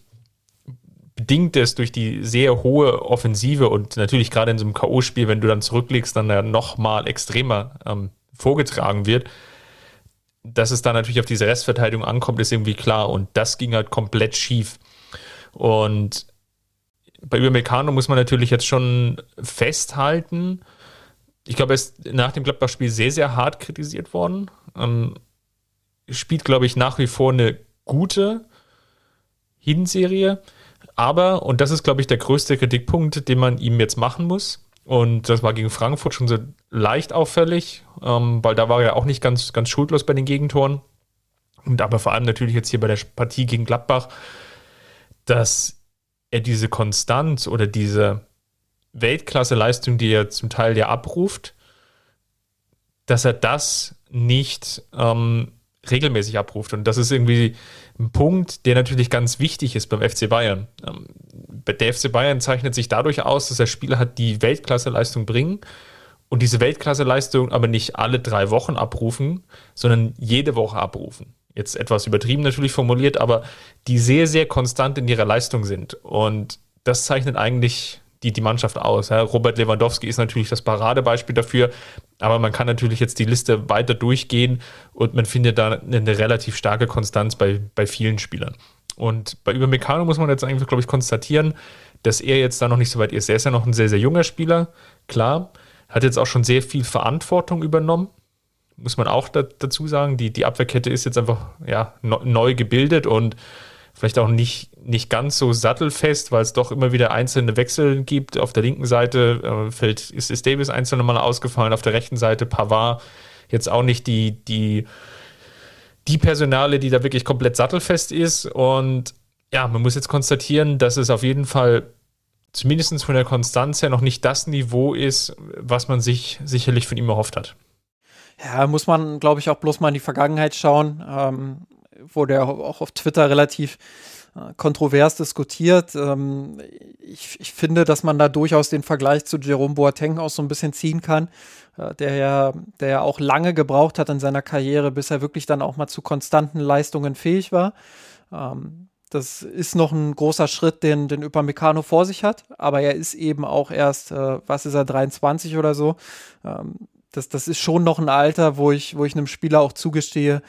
bedingt ist durch die sehr hohe Offensive und natürlich gerade in so einem K.O.-Spiel, wenn du dann zurücklegst, dann ja noch mal extremer ähm, vorgetragen wird. Dass es da natürlich auf diese Restverteidigung ankommt, ist irgendwie klar. Und das ging halt komplett schief. Und bei Übermecano muss man natürlich jetzt schon festhalten. Ich glaube, er ist nach dem Gladbach-Spiel sehr, sehr hart kritisiert worden. Ähm, spielt, glaube ich, nach wie vor eine gute Hinserie. Aber, und das ist, glaube ich, der größte Kritikpunkt, den man ihm jetzt machen muss, und das war gegen Frankfurt schon so leicht auffällig, ähm, weil da war er auch nicht ganz, ganz schuldlos bei den Gegentoren. Und aber vor allem natürlich jetzt hier bei der Partie gegen Gladbach, dass er diese Konstanz oder diese Weltklasse-Leistung, die er zum Teil ja abruft, dass er das nicht ähm, regelmäßig abruft. Und das ist irgendwie ein Punkt, der natürlich ganz wichtig ist beim FC Bayern. Ähm, der FC Bayern zeichnet sich dadurch aus, dass er Spieler hat, die Weltklasse-Leistung bringen und diese Weltklasse-Leistung aber nicht alle drei Wochen abrufen, sondern jede Woche abrufen. Jetzt etwas übertrieben natürlich formuliert, aber die sehr, sehr konstant in ihrer Leistung sind. Und das zeichnet eigentlich die, die Mannschaft aus. Robert Lewandowski ist natürlich das Paradebeispiel dafür, aber man kann natürlich jetzt die Liste weiter durchgehen und man findet da eine relativ starke Konstanz bei, bei vielen Spielern. Und bei Übermecano muss man jetzt eigentlich, glaube ich, konstatieren, dass er jetzt da noch nicht so weit ist. Er ist ja noch ein sehr, sehr junger Spieler, klar. Hat jetzt auch schon sehr viel Verantwortung übernommen, muss man auch da, dazu sagen. Die, die Abwehrkette ist jetzt einfach ja, neu gebildet und vielleicht auch nicht, nicht ganz so sattelfest, weil es doch immer wieder einzelne Wechsel gibt. Auf der linken Seite äh, fällt, ist, ist Davis einzelne Mal ausgefallen, auf der rechten Seite Pavard jetzt auch nicht die, die die Personale, die da wirklich komplett sattelfest ist. Und ja, man muss jetzt konstatieren, dass es auf jeden Fall zumindest von der Konstanz her noch nicht das Niveau ist, was man sich sicherlich von ihm erhofft hat. Ja, muss man, glaube ich, auch bloß mal in die Vergangenheit schauen. Ähm, wurde ja auch auf Twitter relativ äh, kontrovers diskutiert. Ähm, ich, ich, finde, dass man da durchaus den Vergleich zu Jerome Boateng auch so ein bisschen ziehen kann. Äh, der ja, der ja auch lange gebraucht hat in seiner Karriere, bis er wirklich dann auch mal zu konstanten Leistungen fähig war. Ähm, das ist noch ein großer Schritt, den, den Upamecano vor sich hat, aber er ist eben auch erst, äh, was ist er, 23 oder so. Ähm, das, das ist schon noch ein Alter, wo ich, wo ich einem Spieler auch zugestehe,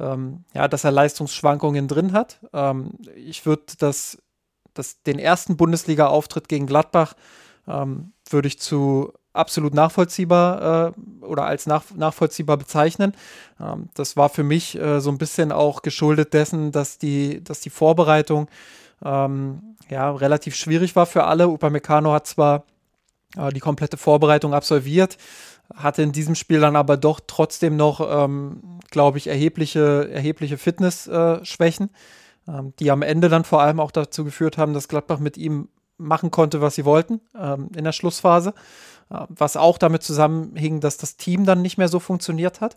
ähm, ja, dass er Leistungsschwankungen drin hat. Ähm, ich würde das, das, den ersten Bundesliga-Auftritt gegen Gladbach ähm, würde ich zu absolut nachvollziehbar äh, oder als nach, nachvollziehbar bezeichnen. Ähm, das war für mich äh, so ein bisschen auch geschuldet dessen, dass die, dass die Vorbereitung ähm, ja, relativ schwierig war für alle. Upamecano hat zwar äh, die komplette Vorbereitung absolviert, hatte in diesem Spiel dann aber doch trotzdem noch, ähm, glaube ich, erhebliche, erhebliche Fitnessschwächen, ähm, die am Ende dann vor allem auch dazu geführt haben, dass Gladbach mit ihm machen konnte, was sie wollten ähm, in der Schlussphase. Äh, was auch damit zusammenhing, dass das Team dann nicht mehr so funktioniert hat.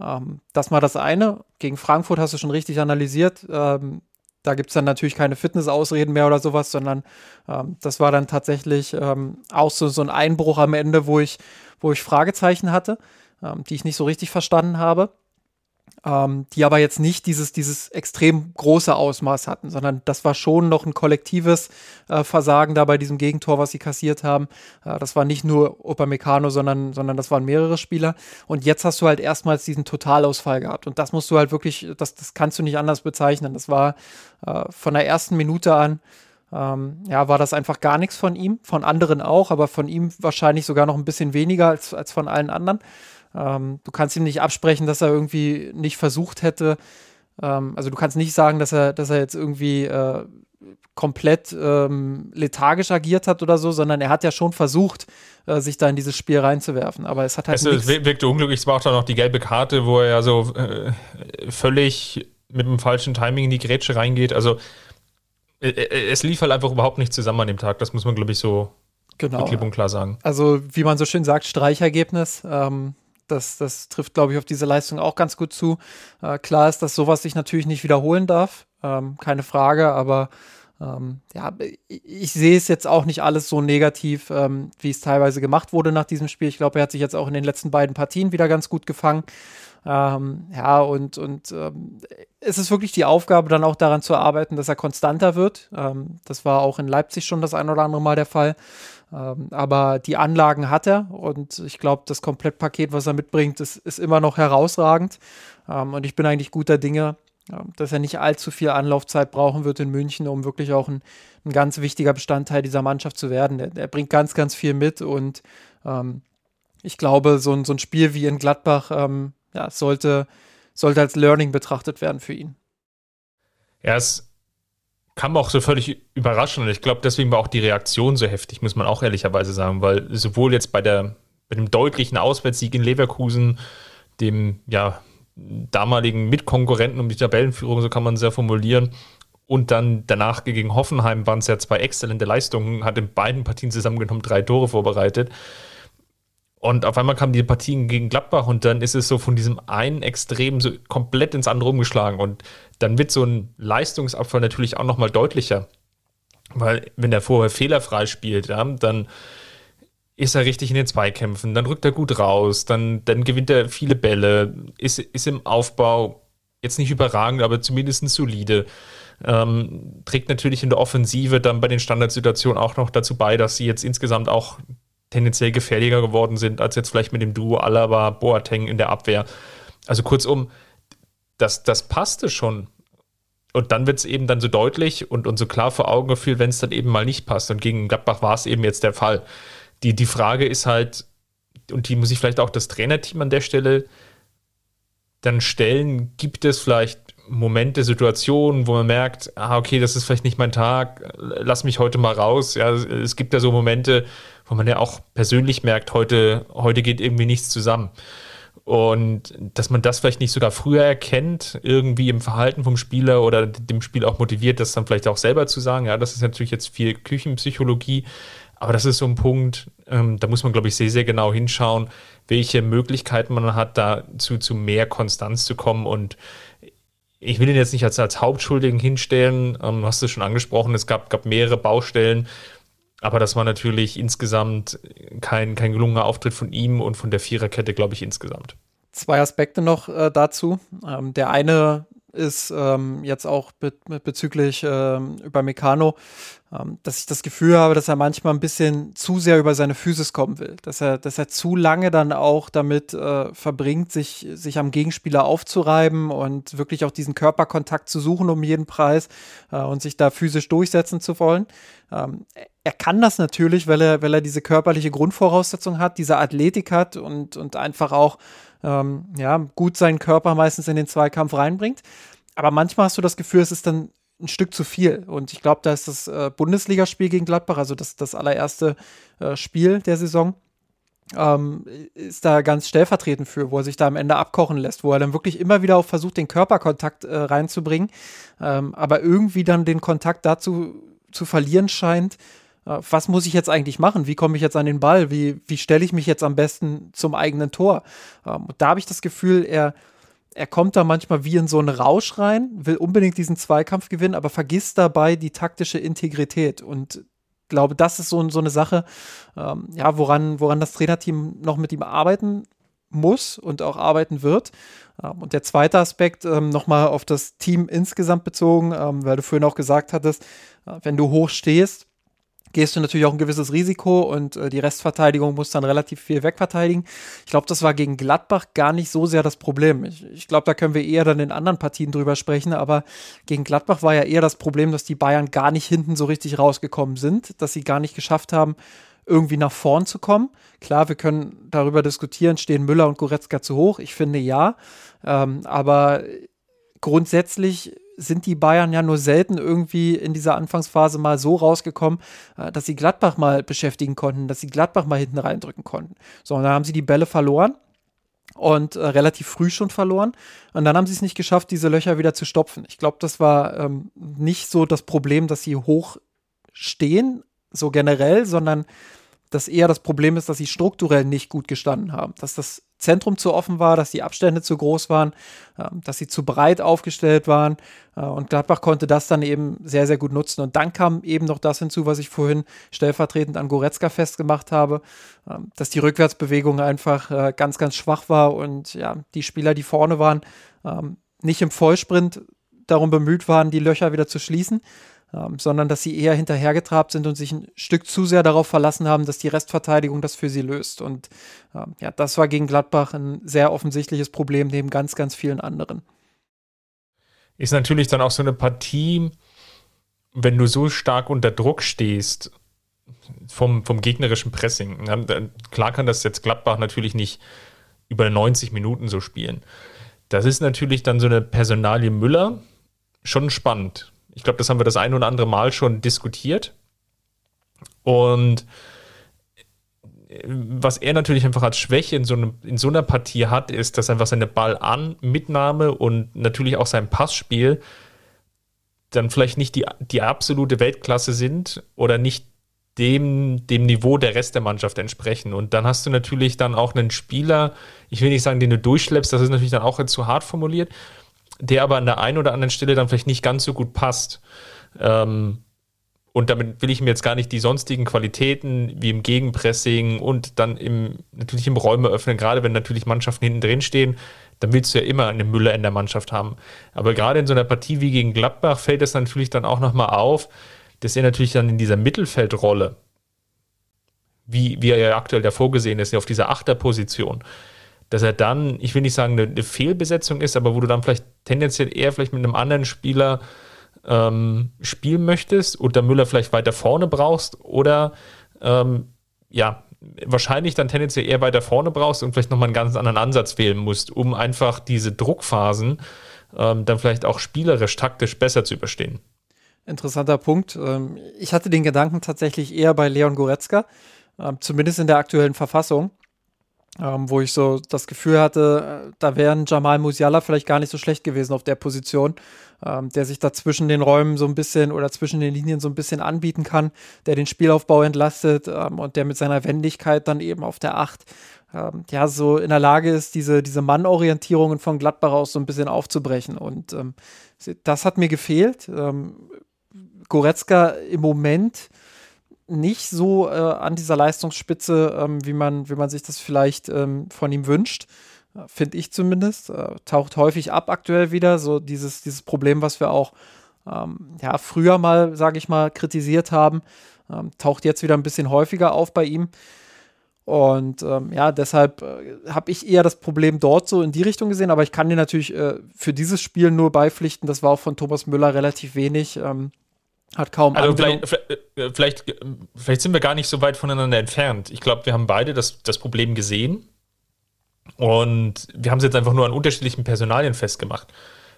Ähm, das war das eine. Gegen Frankfurt hast du schon richtig analysiert. Da gibt es dann natürlich keine Fitnessausreden mehr oder sowas, sondern ähm, das war dann tatsächlich ähm, auch so, so ein Einbruch am Ende, wo ich, wo ich Fragezeichen hatte, ähm, die ich nicht so richtig verstanden habe ähm, die aber jetzt nicht dieses, dieses extrem große Ausmaß hatten, sondern das war schon noch ein kollektives äh, Versagen da bei diesem Gegentor, was sie kassiert haben. Äh, das war nicht nur Upamecano, sondern, sondern das waren mehrere Spieler. Und jetzt hast du halt erstmals diesen Totalausfall gehabt. Und das musst du halt wirklich, das, das kannst du nicht anders bezeichnen. Das war äh, von der ersten Minute an, ähm, ja, war das einfach gar nichts von ihm, von anderen auch, aber von ihm wahrscheinlich sogar noch ein bisschen weniger als, als von allen anderen. Ähm, du kannst ihm nicht absprechen, dass er irgendwie nicht versucht hätte. Ähm, also du kannst nicht sagen, dass er, dass er jetzt irgendwie äh, komplett ähm, lethargisch agiert hat oder so, sondern er hat ja schon versucht, äh, sich da in dieses Spiel reinzuwerfen. Aber es hat halt. Es wirkte unglücklich, es war auch dann noch die gelbe Karte, wo er ja so äh, völlig mit dem falschen Timing in die Grätsche reingeht. Also äh, äh, es lief halt einfach überhaupt nicht zusammen an dem Tag. Das muss man, glaube ich, so genau. klipp und klar sagen. Also, wie man so schön sagt, Streichergebnis. Ähm, das, das trifft, glaube ich, auf diese Leistung auch ganz gut zu. Äh, klar ist, dass sowas sich natürlich nicht wiederholen darf, ähm, keine Frage, aber ähm, ja, ich sehe es jetzt auch nicht alles so negativ, ähm, wie es teilweise gemacht wurde nach diesem Spiel. Ich glaube, er hat sich jetzt auch in den letzten beiden Partien wieder ganz gut gefangen. Ähm, ja, und, und ähm, es ist wirklich die Aufgabe, dann auch daran zu arbeiten, dass er konstanter wird. Ähm, das war auch in Leipzig schon das ein oder andere Mal der Fall. Ähm, aber die Anlagen hat er und ich glaube, das Komplettpaket, was er mitbringt, ist, ist immer noch herausragend. Ähm, und ich bin eigentlich guter Dinge, dass er nicht allzu viel Anlaufzeit brauchen wird in München, um wirklich auch ein, ein ganz wichtiger Bestandteil dieser Mannschaft zu werden. Der, der bringt ganz, ganz viel mit und ähm, ich glaube, so ein, so ein Spiel wie in Gladbach ähm, ja, sollte, sollte als Learning betrachtet werden für ihn. Ja, es kam auch so völlig überraschend und ich glaube, deswegen war auch die Reaktion so heftig, muss man auch ehrlicherweise sagen, weil sowohl jetzt bei, der, bei dem deutlichen Auswärtssieg in Leverkusen, dem ja damaligen Mitkonkurrenten um die Tabellenführung, so kann man es ja formulieren, und dann danach gegen Hoffenheim waren es ja zwei exzellente Leistungen, hat in beiden Partien zusammengenommen drei Tore vorbereitet. Und auf einmal kamen die Partien gegen Gladbach und dann ist es so von diesem einen Extrem so komplett ins andere umgeschlagen. Und dann wird so ein Leistungsabfall natürlich auch nochmal deutlicher. Weil wenn der vorher fehlerfrei spielt, ja, dann ist er richtig in den Zweikämpfen, dann rückt er gut raus, dann, dann gewinnt er viele Bälle, ist, ist im Aufbau jetzt nicht überragend, aber zumindest solide. Ähm, trägt natürlich in der Offensive dann bei den Standardsituationen auch noch dazu bei, dass sie jetzt insgesamt auch tendenziell gefährlicher geworden sind, als jetzt vielleicht mit dem Duo Alaba, Boateng in der Abwehr. Also kurzum, das, das passte schon. Und dann wird es eben dann so deutlich und, und so klar vor Augen gefühlt, wenn es dann eben mal nicht passt. Und gegen Gladbach war es eben jetzt der Fall. Die, die Frage ist halt, und die muss ich vielleicht auch das Trainerteam an der Stelle dann stellen, gibt es vielleicht Momente, Situationen, wo man merkt, ah, okay, das ist vielleicht nicht mein Tag, lass mich heute mal raus. Ja, es gibt ja so Momente, wo man ja auch persönlich merkt, heute, heute geht irgendwie nichts zusammen. Und dass man das vielleicht nicht sogar früher erkennt, irgendwie im Verhalten vom Spieler oder dem Spiel auch motiviert, das dann vielleicht auch selber zu sagen. Ja, das ist natürlich jetzt viel Küchenpsychologie, aber das ist so ein Punkt, ähm, da muss man, glaube ich, sehr, sehr genau hinschauen, welche Möglichkeiten man hat, da zu, zu mehr Konstanz zu kommen. Und ich will ihn jetzt nicht als, als Hauptschuldigen hinstellen, ähm, hast du schon angesprochen, es gab, gab mehrere Baustellen, aber das war natürlich insgesamt kein, kein gelungener Auftritt von ihm und von der Viererkette, glaube ich, insgesamt. Zwei Aspekte noch äh, dazu. Ähm, der eine ist ähm, jetzt auch be bezüglich ähm, über Meccano, ähm, dass ich das Gefühl habe, dass er manchmal ein bisschen zu sehr über seine Physis kommen will, dass er, dass er zu lange dann auch damit äh, verbringt, sich, sich am Gegenspieler aufzureiben und wirklich auch diesen Körperkontakt zu suchen um jeden Preis äh, und sich da physisch durchsetzen zu wollen. Ähm, er kann das natürlich, weil er, weil er diese körperliche Grundvoraussetzung hat, diese Athletik hat und, und einfach auch ähm, ja, gut seinen Körper meistens in den Zweikampf reinbringt. Aber manchmal hast du das Gefühl, es ist dann ein Stück zu viel. Und ich glaube, da ist das äh, Bundesligaspiel gegen Gladbach, also das, das allererste äh, Spiel der Saison, ähm, ist da ganz stellvertretend für, wo er sich da am Ende abkochen lässt, wo er dann wirklich immer wieder auch versucht, den Körperkontakt äh, reinzubringen, ähm, aber irgendwie dann den Kontakt dazu zu verlieren scheint, äh, was muss ich jetzt eigentlich machen? Wie komme ich jetzt an den Ball? Wie, wie stelle ich mich jetzt am besten zum eigenen Tor? Ähm, und da habe ich das Gefühl, er, er kommt da manchmal wie in so einen Rausch rein, will unbedingt diesen Zweikampf gewinnen, aber vergisst dabei die taktische Integrität. Und glaube, das ist so, so eine Sache, ähm, ja, woran, woran das Trainerteam noch mit ihm arbeiten muss und auch arbeiten wird. Ähm, und der zweite Aspekt, ähm, nochmal auf das Team insgesamt bezogen, ähm, weil du vorhin auch gesagt hattest, äh, wenn du hoch stehst, gehst du natürlich auch ein gewisses Risiko und äh, die Restverteidigung muss dann relativ viel wegverteidigen. Ich glaube, das war gegen Gladbach gar nicht so sehr das Problem. Ich, ich glaube, da können wir eher dann in anderen Partien drüber sprechen, aber gegen Gladbach war ja eher das Problem, dass die Bayern gar nicht hinten so richtig rausgekommen sind, dass sie gar nicht geschafft haben, irgendwie nach vorn zu kommen. Klar, wir können darüber diskutieren, stehen Müller und Goretzka zu hoch. Ich finde ja, ähm, aber grundsätzlich sind die Bayern ja nur selten irgendwie in dieser Anfangsphase mal so rausgekommen, äh, dass sie Gladbach mal beschäftigen konnten, dass sie Gladbach mal hinten reindrücken konnten. So, und dann haben sie die Bälle verloren und äh, relativ früh schon verloren. Und dann haben sie es nicht geschafft, diese Löcher wieder zu stopfen. Ich glaube, das war ähm, nicht so das Problem, dass sie hoch stehen, so generell, sondern dass eher das Problem ist, dass sie strukturell nicht gut gestanden haben. Dass das Zentrum zu offen war, dass die Abstände zu groß waren, äh, dass sie zu breit aufgestellt waren. Äh, und Gladbach konnte das dann eben sehr, sehr gut nutzen. Und dann kam eben noch das hinzu, was ich vorhin stellvertretend an Goretzka festgemacht habe, äh, dass die Rückwärtsbewegung einfach äh, ganz, ganz schwach war und ja, die Spieler, die vorne waren, ähm, nicht im Vollsprint darum bemüht waren, die Löcher wieder zu schließen, ähm, sondern dass sie eher hinterhergetrabt sind und sich ein Stück zu sehr darauf verlassen haben, dass die Restverteidigung das für sie löst. Und ähm, ja, das war gegen Gladbach ein sehr offensichtliches Problem neben ganz, ganz vielen anderen. Ist natürlich dann auch so eine Partie, wenn du so stark unter Druck stehst vom, vom gegnerischen Pressing. Klar kann das jetzt Gladbach natürlich nicht über 90 Minuten so spielen. Das ist natürlich dann so eine Personalie Müller schon spannend ich glaube, das haben wir das ein oder andere Mal schon diskutiert. Und was er natürlich einfach als Schwäche in so, einem, in so einer Partie hat, ist, dass einfach seine Ball-an-Mitnahme und natürlich auch sein Passspiel dann vielleicht nicht die, die absolute Weltklasse sind oder nicht dem, dem Niveau der Rest der Mannschaft entsprechen. Und dann hast du natürlich dann auch einen Spieler, ich will nicht sagen, den du durchschleppst, das ist natürlich dann auch zu hart formuliert, der aber an der einen oder anderen Stelle dann vielleicht nicht ganz so gut passt. Ähm, und damit will ich mir jetzt gar nicht die sonstigen Qualitäten wie im Gegenpressing und dann im, natürlich im Räume öffnen, gerade wenn natürlich Mannschaften hinten drin stehen, dann willst du ja immer eine Müller in der Mannschaft haben. Aber gerade in so einer Partie wie gegen Gladbach fällt es natürlich dann auch nochmal auf, dass er natürlich dann in dieser Mittelfeldrolle, wie, wie er ja aktuell da vorgesehen ist, auf dieser Achterposition, dass er dann, ich will nicht sagen, eine, eine, Fehlbesetzung ist, aber wo du dann vielleicht tendenziell eher vielleicht mit einem anderen Spieler ähm, spielen möchtest oder Müller vielleicht weiter vorne brauchst oder ähm, ja, wahrscheinlich dann tendenziell eher weiter vorne brauchst und vielleicht nochmal einen ganz anderen Ansatz wählen musst, um einfach diese Druckphasen ähm, dann vielleicht auch spielerisch, taktisch besser zu überstehen. Interessanter Punkt. Ähm, ich hatte den Gedanken tatsächlich eher bei Leon Goretzka, ähm, zumindest in der aktuellen Verfassung ähm, wo ich so das Gefühl hatte, äh, da wären Jamal Musiala vielleicht gar nicht so schlecht gewesen auf der Position, ähm, der sich da zwischen den Räumen so ein bisschen oder zwischen den Linien so ein bisschen anbieten kann, der den Spielaufbau entlastet ähm, und der mit seiner Wendigkeit dann eben auf der Acht ähm, ja so in der Lage ist, diese, diese Mannorientierungen von Gladbach aus so ein bisschen aufzubrechen. Und ähm, das hat mir gefehlt. Ähm, Goretzka im Moment nicht so äh, an dieser Leistungsspitze, ähm, wie, man, wie man sich das vielleicht ähm, von ihm wünscht. Finde ich zumindest. Äh, taucht häufig ab aktuell wieder. So dieses, dieses Problem, was wir auch ähm, ja, früher mal, sage ich mal, kritisiert haben, ähm, taucht jetzt wieder ein bisschen häufiger auf bei ihm. Und ähm, ja, deshalb äh, habe ich eher das Problem dort so in die Richtung gesehen, aber ich kann dir natürlich äh, für dieses Spiel nur beipflichten. Das war auch von Thomas Müller relativ wenig. Ähm, hat kaum Also vielleicht, vielleicht, vielleicht, sind wir gar nicht so weit voneinander entfernt. Ich glaube, wir haben beide das, das Problem gesehen. Und wir haben es jetzt einfach nur an unterschiedlichen Personalien festgemacht.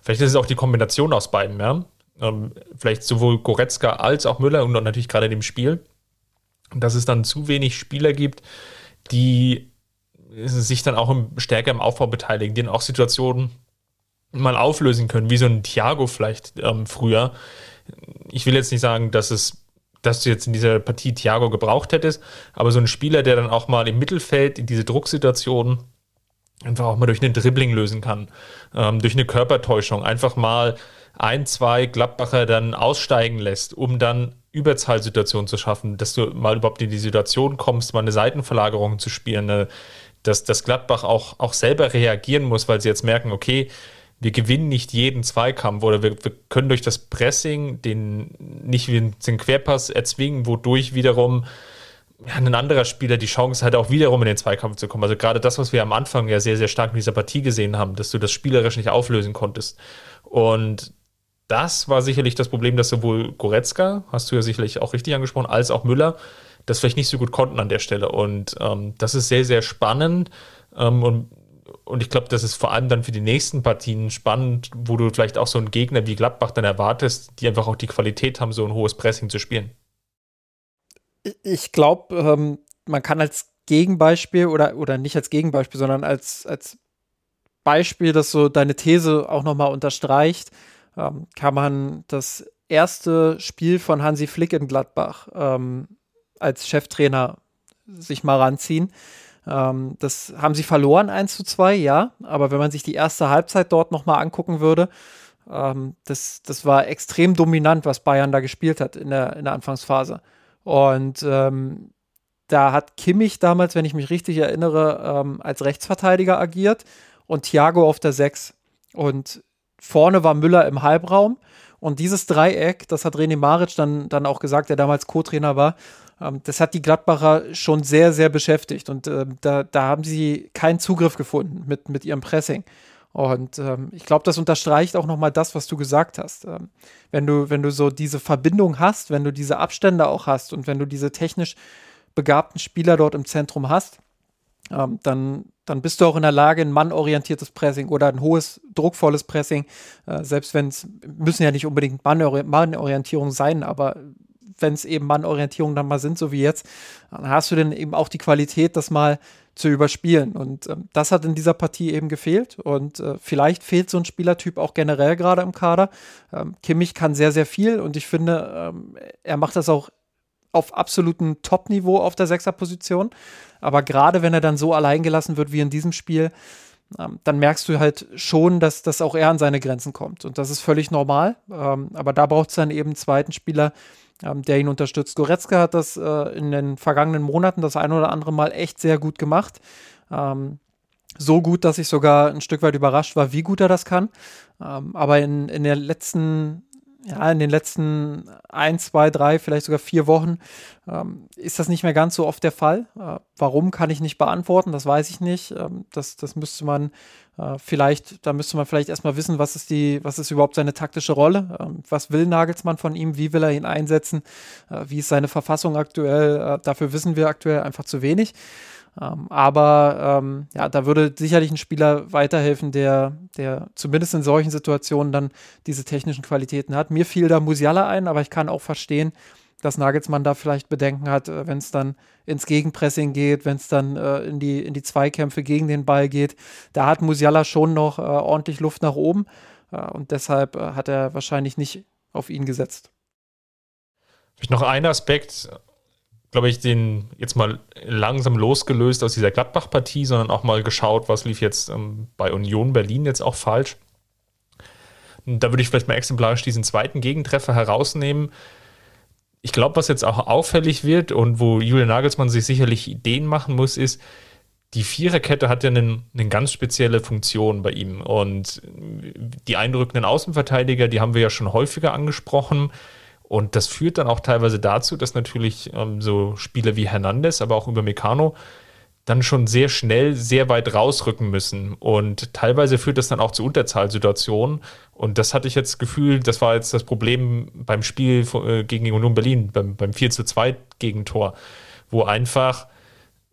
Vielleicht ist es auch die Kombination aus beiden, ja. Ähm, vielleicht sowohl Goretzka als auch Müller und natürlich gerade dem Spiel, dass es dann zu wenig Spieler gibt, die sich dann auch im, stärker im Aufbau beteiligen, die dann auch Situationen mal auflösen können, wie so ein Thiago vielleicht ähm, früher, ich will jetzt nicht sagen, dass es dass du jetzt in dieser Partie Thiago gebraucht hättest, aber so ein Spieler, der dann auch mal im Mittelfeld in diese Drucksituation einfach auch mal durch einen Dribbling lösen kann, ähm, durch eine Körpertäuschung, einfach mal ein, zwei Gladbacher dann aussteigen lässt, um dann Überzahlsituationen zu schaffen, dass du mal überhaupt in die Situation kommst, mal eine Seitenverlagerung zu spielen, eine, dass, dass Gladbach auch, auch selber reagieren muss, weil sie jetzt merken, okay, wir gewinnen nicht jeden Zweikampf oder wir, wir können durch das Pressing den nicht den Querpass erzwingen, wodurch wiederum ja, ein anderer Spieler die Chance hat, auch wiederum in den Zweikampf zu kommen. Also gerade das, was wir am Anfang ja sehr, sehr stark in dieser Partie gesehen haben, dass du das spielerisch nicht auflösen konntest. Und das war sicherlich das Problem, dass sowohl Goretzka, hast du ja sicherlich auch richtig angesprochen, als auch Müller das vielleicht nicht so gut konnten an der Stelle. Und ähm, das ist sehr, sehr spannend. Ähm, und, und ich glaube, das ist vor allem dann für die nächsten Partien spannend, wo du vielleicht auch so einen Gegner wie Gladbach dann erwartest, die einfach auch die Qualität haben, so ein hohes Pressing zu spielen. Ich glaube, ähm, man kann als Gegenbeispiel oder, oder nicht als Gegenbeispiel, sondern als, als Beispiel, das so deine These auch nochmal unterstreicht, ähm, kann man das erste Spiel von Hansi Flick in Gladbach ähm, als Cheftrainer sich mal ranziehen. Ähm, das haben sie verloren, 1 zu 2, ja. Aber wenn man sich die erste Halbzeit dort nochmal angucken würde, ähm, das, das war extrem dominant, was Bayern da gespielt hat in der, in der Anfangsphase. Und ähm, da hat Kimmich damals, wenn ich mich richtig erinnere, ähm, als Rechtsverteidiger agiert und Thiago auf der 6. Und vorne war Müller im Halbraum. Und dieses Dreieck, das hat René Maric dann, dann auch gesagt, der damals Co-Trainer war, das hat die Gladbacher schon sehr, sehr beschäftigt. Und äh, da, da haben sie keinen Zugriff gefunden mit, mit ihrem Pressing. Und ähm, ich glaube, das unterstreicht auch nochmal das, was du gesagt hast. Ähm, wenn, du, wenn du so diese Verbindung hast, wenn du diese Abstände auch hast und wenn du diese technisch begabten Spieler dort im Zentrum hast, ähm, dann, dann bist du auch in der Lage, ein mannorientiertes Pressing oder ein hohes, druckvolles Pressing, äh, selbst wenn es, müssen ja nicht unbedingt Mannorientierung sein, aber wenn es eben Mannorientierung dann mal sind, so wie jetzt, dann hast du dann eben auch die Qualität, das mal zu überspielen. Und ähm, das hat in dieser Partie eben gefehlt. Und äh, vielleicht fehlt so ein Spielertyp auch generell gerade im Kader. Ähm, Kimmich kann sehr, sehr viel und ich finde, ähm, er macht das auch auf absolutem Top-Niveau auf der Sechserposition. Aber gerade wenn er dann so allein gelassen wird wie in diesem Spiel, ähm, dann merkst du halt schon, dass, dass auch er an seine Grenzen kommt. Und das ist völlig normal. Ähm, aber da braucht es dann eben einen zweiten Spieler, der ihn unterstützt. Goretzka hat das äh, in den vergangenen Monaten das ein oder andere Mal echt sehr gut gemacht. Ähm, so gut, dass ich sogar ein Stück weit überrascht war, wie gut er das kann. Ähm, aber in, in der letzten ja, in den letzten ein, zwei, drei, vielleicht sogar vier Wochen ähm, ist das nicht mehr ganz so oft der Fall. Äh, warum kann ich nicht beantworten, das weiß ich nicht. Ähm, das, das müsste man äh, vielleicht, da müsste man vielleicht erstmal wissen, was ist die, was ist überhaupt seine taktische Rolle? Ähm, was will Nagelsmann von ihm? Wie will er ihn einsetzen? Äh, wie ist seine Verfassung aktuell? Äh, dafür wissen wir aktuell einfach zu wenig. Ähm, aber ähm, ja, da würde sicherlich ein Spieler weiterhelfen, der, der zumindest in solchen Situationen dann diese technischen Qualitäten hat. Mir fiel da Musiala ein, aber ich kann auch verstehen, dass Nagelsmann da vielleicht Bedenken hat, äh, wenn es dann ins Gegenpressing geht, wenn es dann äh, in, die, in die Zweikämpfe gegen den Ball geht. Da hat Musiala schon noch äh, ordentlich Luft nach oben äh, und deshalb äh, hat er wahrscheinlich nicht auf ihn gesetzt. Noch ein Aspekt, glaube ich, den jetzt mal langsam losgelöst aus dieser Gladbach-Partie, sondern auch mal geschaut, was lief jetzt ähm, bei Union Berlin jetzt auch falsch. Da würde ich vielleicht mal exemplarisch diesen zweiten Gegentreffer herausnehmen. Ich glaube, was jetzt auch auffällig wird und wo Julian Nagelsmann sich sicherlich Ideen machen muss, ist, die Viererkette hat ja eine, eine ganz spezielle Funktion bei ihm. Und die eindrückenden Außenverteidiger, die haben wir ja schon häufiger angesprochen. Und das führt dann auch teilweise dazu, dass natürlich ähm, so Spieler wie Hernandez, aber auch über Meccano dann schon sehr schnell sehr weit rausrücken müssen. Und teilweise führt das dann auch zu Unterzahlsituationen. Und das hatte ich jetzt das Gefühl, das war jetzt das Problem beim Spiel äh, gegen Union Berlin, beim, beim 4 zu 2 Gegentor, wo einfach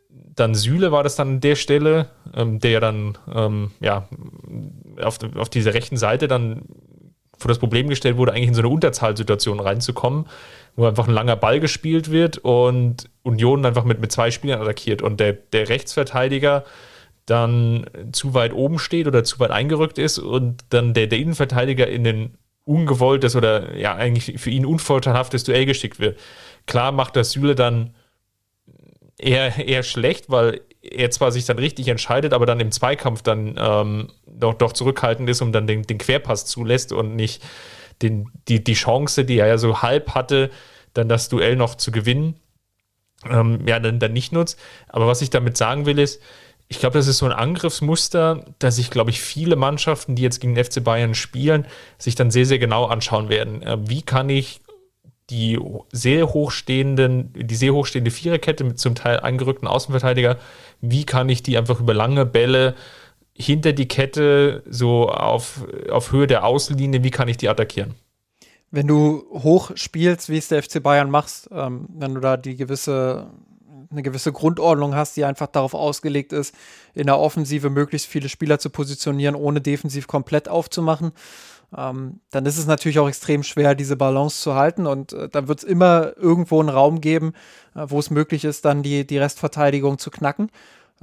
dann Süle war das dann an der Stelle, ähm, der ja dann ähm, ja, auf, auf dieser rechten Seite dann vor das Problem gestellt wurde, eigentlich in so eine Unterzahlsituation reinzukommen, wo einfach ein langer Ball gespielt wird und Union einfach mit, mit zwei Spielern attackiert und der, der Rechtsverteidiger dann zu weit oben steht oder zu weit eingerückt ist und dann der, der Innenverteidiger in den ungewolltes oder ja eigentlich für ihn unvorteilhaftes Duell geschickt wird. Klar macht das Süle dann eher, eher schlecht, weil er zwar sich dann richtig entscheidet, aber dann im Zweikampf dann ähm, doch, doch zurückhaltend ist und dann den, den Querpass zulässt und nicht den, die, die Chance, die er ja so halb hatte, dann das Duell noch zu gewinnen, ähm, ja, dann, dann nicht nutzt. Aber was ich damit sagen will, ist, ich glaube, das ist so ein Angriffsmuster, dass sich, glaube ich, viele Mannschaften, die jetzt gegen den FC Bayern spielen, sich dann sehr, sehr genau anschauen werden. Äh, wie kann ich die sehr hochstehenden, die sehr hochstehende Viererkette mit zum Teil eingerückten Außenverteidiger, wie kann ich die einfach über lange Bälle hinter die Kette, so auf, auf Höhe der Außenlinie, wie kann ich die attackieren? Wenn du hoch spielst, wie es der FC Bayern machst, ähm, wenn du da die gewisse, eine gewisse Grundordnung hast, die einfach darauf ausgelegt ist, in der Offensive möglichst viele Spieler zu positionieren, ohne defensiv komplett aufzumachen, ähm, dann ist es natürlich auch extrem schwer, diese Balance zu halten. Und äh, dann wird es immer irgendwo einen Raum geben, äh, wo es möglich ist, dann die, die Restverteidigung zu knacken.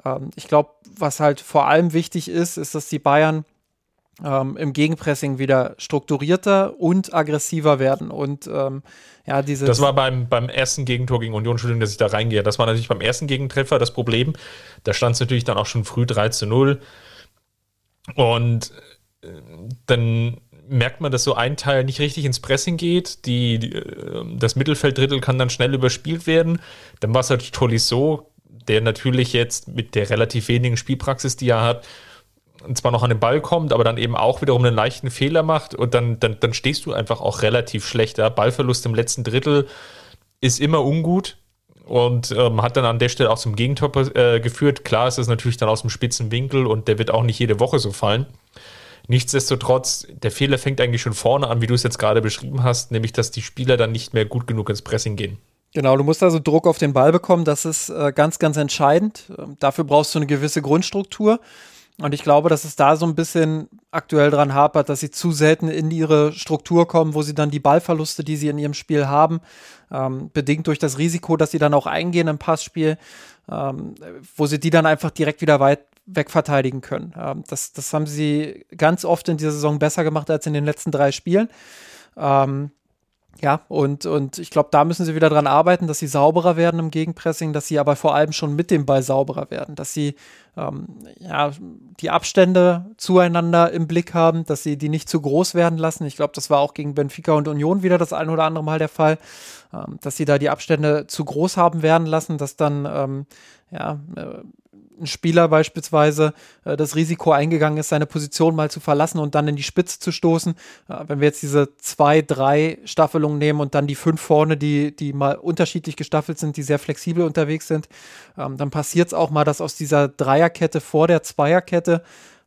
Ähm, ich glaube, was halt vor allem wichtig ist, ist, dass die Bayern ähm, im Gegenpressing wieder strukturierter und aggressiver werden. Und ähm, ja, diese. Das war beim, beim ersten Gegentor gegen Union, Entschuldigung, dass ich da reingehe. Das war natürlich beim ersten Gegentreffer das Problem. Da stand es natürlich dann auch schon früh 3 zu 0. Und äh, dann merkt man, dass so ein Teil nicht richtig ins Pressing geht. Die, die ähm, das Mittelfelddrittel kann dann schnell überspielt werden. Dann war es halt Tolisso, der natürlich jetzt mit der relativ wenigen Spielpraxis, die er hat, zwar noch an den Ball kommt, aber dann eben auch wiederum einen leichten Fehler macht und dann, dann, dann stehst du einfach auch relativ schlecht. Der Ballverlust im letzten Drittel ist immer ungut und ähm, hat dann an der Stelle auch zum Gegentor äh, geführt. Klar ist es natürlich dann aus dem spitzen Winkel und der wird auch nicht jede Woche so fallen. Nichtsdestotrotz, der Fehler fängt eigentlich schon vorne an, wie du es jetzt gerade beschrieben hast, nämlich dass die Spieler dann nicht mehr gut genug ins Pressing gehen. Genau, du musst also Druck auf den Ball bekommen, das ist äh, ganz, ganz entscheidend. Ähm, dafür brauchst du eine gewisse Grundstruktur. Und ich glaube, dass es da so ein bisschen aktuell dran hapert, dass sie zu selten in ihre Struktur kommen, wo sie dann die Ballverluste, die sie in ihrem Spiel haben, ähm, bedingt durch das Risiko, dass sie dann auch eingehen im Passspiel, ähm, wo sie die dann einfach direkt wieder weit wegverteidigen können. Ähm, das, das haben sie ganz oft in dieser Saison besser gemacht als in den letzten drei Spielen. Ähm, ja, und, und ich glaube, da müssen sie wieder dran arbeiten, dass sie sauberer werden im Gegenpressing, dass sie aber vor allem schon mit dem Ball sauberer werden, dass sie ähm, ja, die Abstände zueinander im Blick haben, dass sie die nicht zu groß werden lassen. Ich glaube, das war auch gegen Benfica und Union wieder das ein oder andere Mal der Fall, ähm, dass sie da die Abstände zu groß haben werden lassen, dass dann ähm, ja, äh, ein Spieler beispielsweise äh, das Risiko eingegangen ist, seine Position mal zu verlassen und dann in die Spitze zu stoßen. Äh, wenn wir jetzt diese zwei, drei Staffelungen nehmen und dann die fünf vorne, die, die mal unterschiedlich gestaffelt sind, die sehr flexibel unterwegs sind, ähm, dann passiert es auch mal, dass aus dieser Dreierkette vor der Zweierkette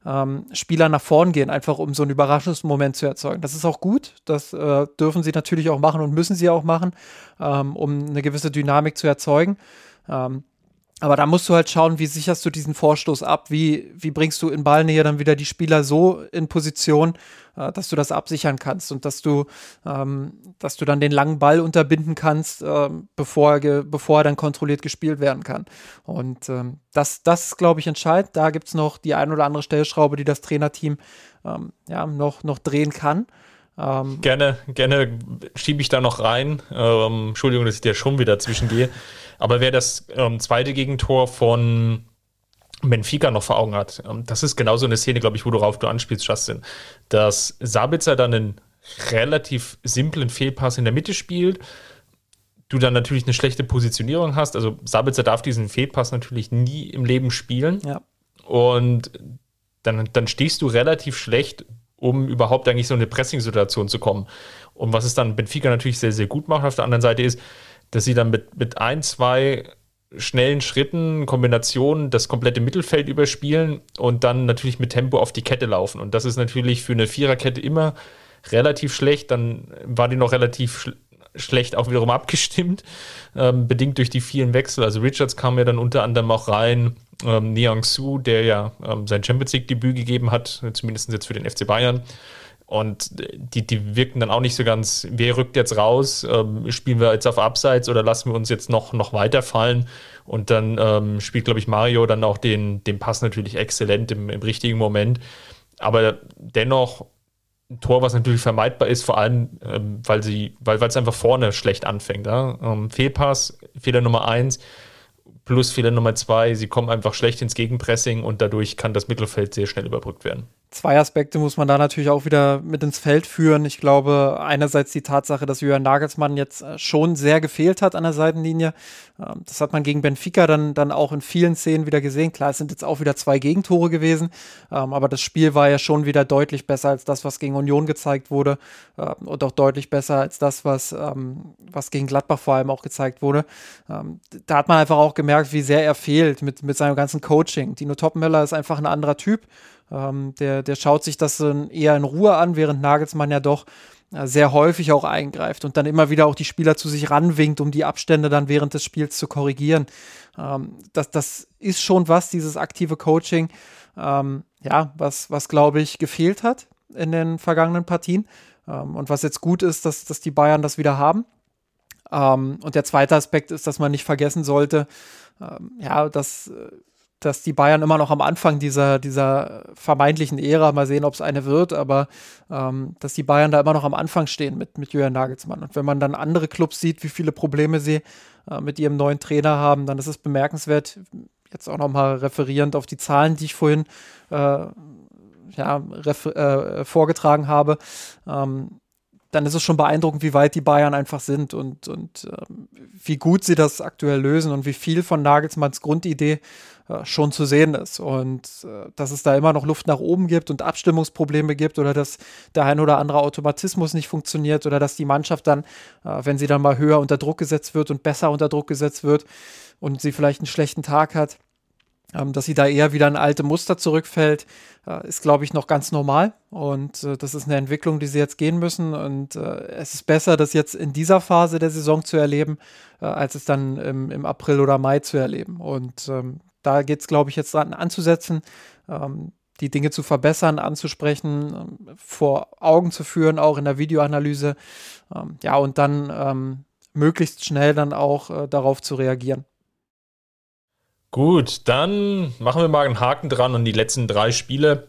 ähm, Spieler nach vorn gehen, einfach um so einen Überraschungsmoment zu erzeugen. Das ist auch gut, das äh, dürfen sie natürlich auch machen und müssen sie auch machen, ähm, um eine gewisse Dynamik zu erzeugen. Ähm, aber da musst du halt schauen, wie sicherst du diesen Vorstoß ab? Wie, wie bringst du in Ballnähe dann wieder die Spieler so in Position, äh, dass du das absichern kannst und dass du, ähm, dass du dann den langen Ball unterbinden kannst, äh, bevor, er bevor er dann kontrolliert gespielt werden kann. Und ähm, das, das ist, glaube ich, entscheidend. Da gibt es noch die ein oder andere Stellschraube, die das Trainerteam ähm, ja, noch, noch drehen kann. Ähm, gerne, gerne schiebe ich da noch rein. Ähm, Entschuldigung, dass ich dir schon wieder zwischengehe. Aber wer das ähm, zweite Gegentor von Benfica noch vor Augen hat, ähm, das ist genau so eine Szene, glaube ich, worauf du anspielst, Justin. Dass Sabitzer dann einen relativ simplen Fehlpass in der Mitte spielt, du dann natürlich eine schlechte Positionierung hast. Also Sabitzer darf diesen Fehlpass natürlich nie im Leben spielen. Ja. Und dann, dann stehst du relativ schlecht, um überhaupt eigentlich so eine Pressing-Situation zu kommen. Und was es dann Benfica natürlich sehr, sehr gut macht auf der anderen Seite ist, dass sie dann mit, mit ein, zwei schnellen Schritten, Kombinationen das komplette Mittelfeld überspielen und dann natürlich mit Tempo auf die Kette laufen. Und das ist natürlich für eine Viererkette immer relativ schlecht. Dann war die noch relativ sch schlecht auch wiederum [LAUGHS] abgestimmt, ähm, bedingt durch die vielen Wechsel. Also Richards kam ja dann unter anderem auch rein, ähm, Niang Su, der ja ähm, sein Champions League-Debüt gegeben hat, zumindest jetzt für den FC Bayern. Und die, die wirken dann auch nicht so ganz, wer rückt jetzt raus? Ähm, spielen wir jetzt auf Abseits oder lassen wir uns jetzt noch, noch weiterfallen? Und dann ähm, spielt, glaube ich, Mario dann auch den, den Pass natürlich exzellent im, im richtigen Moment. Aber dennoch ein Tor, was natürlich vermeidbar ist, vor allem, ähm, weil sie, weil es einfach vorne schlecht anfängt. Ja? Ähm, Fehlpass, Fehler Nummer eins, plus Fehler Nummer zwei, sie kommen einfach schlecht ins Gegenpressing und dadurch kann das Mittelfeld sehr schnell überbrückt werden. Zwei Aspekte muss man da natürlich auch wieder mit ins Feld führen. Ich glaube, einerseits die Tatsache, dass Jürgen Nagelsmann jetzt äh, schon sehr gefehlt hat an der Seitenlinie. Ähm, das hat man gegen Benfica dann, dann auch in vielen Szenen wieder gesehen. Klar, es sind jetzt auch wieder zwei Gegentore gewesen, ähm, aber das Spiel war ja schon wieder deutlich besser als das, was gegen Union gezeigt wurde ähm, und auch deutlich besser als das, was, was gegen Gladbach vor allem auch gezeigt wurde. Da hat man einfach auch gemerkt, wie sehr er fehlt mit, mit seinem ganzen Coaching. Dino Topmöller ist einfach ein anderer Typ. Ähm, der, der schaut sich das eher in Ruhe an, während Nagelsmann ja doch äh, sehr häufig auch eingreift und dann immer wieder auch die Spieler zu sich ranwinkt, um die Abstände dann während des Spiels zu korrigieren. Ähm, das, das ist schon was, dieses aktive Coaching, ähm, ja, was, was glaube ich gefehlt hat in den vergangenen Partien. Ähm, und was jetzt gut ist, dass, dass die Bayern das wieder haben. Ähm, und der zweite Aspekt ist, dass man nicht vergessen sollte, ähm, ja, dass äh, dass die Bayern immer noch am Anfang dieser, dieser vermeintlichen Ära, mal sehen, ob es eine wird, aber ähm, dass die Bayern da immer noch am Anfang stehen mit, mit Julian Nagelsmann. Und wenn man dann andere Clubs sieht, wie viele Probleme sie äh, mit ihrem neuen Trainer haben, dann ist es bemerkenswert, jetzt auch nochmal referierend auf die Zahlen, die ich vorhin äh, ja, äh, vorgetragen habe, ähm, dann ist es schon beeindruckend, wie weit die Bayern einfach sind und, und ähm, wie gut sie das aktuell lösen und wie viel von Nagelsmanns Grundidee äh, schon zu sehen ist. Und äh, dass es da immer noch Luft nach oben gibt und Abstimmungsprobleme gibt oder dass der ein oder andere Automatismus nicht funktioniert oder dass die Mannschaft dann, äh, wenn sie dann mal höher unter Druck gesetzt wird und besser unter Druck gesetzt wird und sie vielleicht einen schlechten Tag hat, ähm, dass sie da eher wieder in alte Muster zurückfällt, äh, ist, glaube ich, noch ganz normal. Und äh, das ist eine Entwicklung, die sie jetzt gehen müssen. Und äh, es ist besser, das jetzt in dieser Phase der Saison zu erleben, äh, als es dann im, im, April oder Mai zu erleben. Und ähm, da geht es, glaube ich, jetzt dran anzusetzen. Ähm, die Dinge zu verbessern, anzusprechen, ähm, vor Augen zu führen, auch in der Videoanalyse. Ähm, ja, und dann ähm, möglichst schnell dann auch äh, darauf zu reagieren. Gut, dann machen wir mal einen Haken dran an die letzten drei Spiele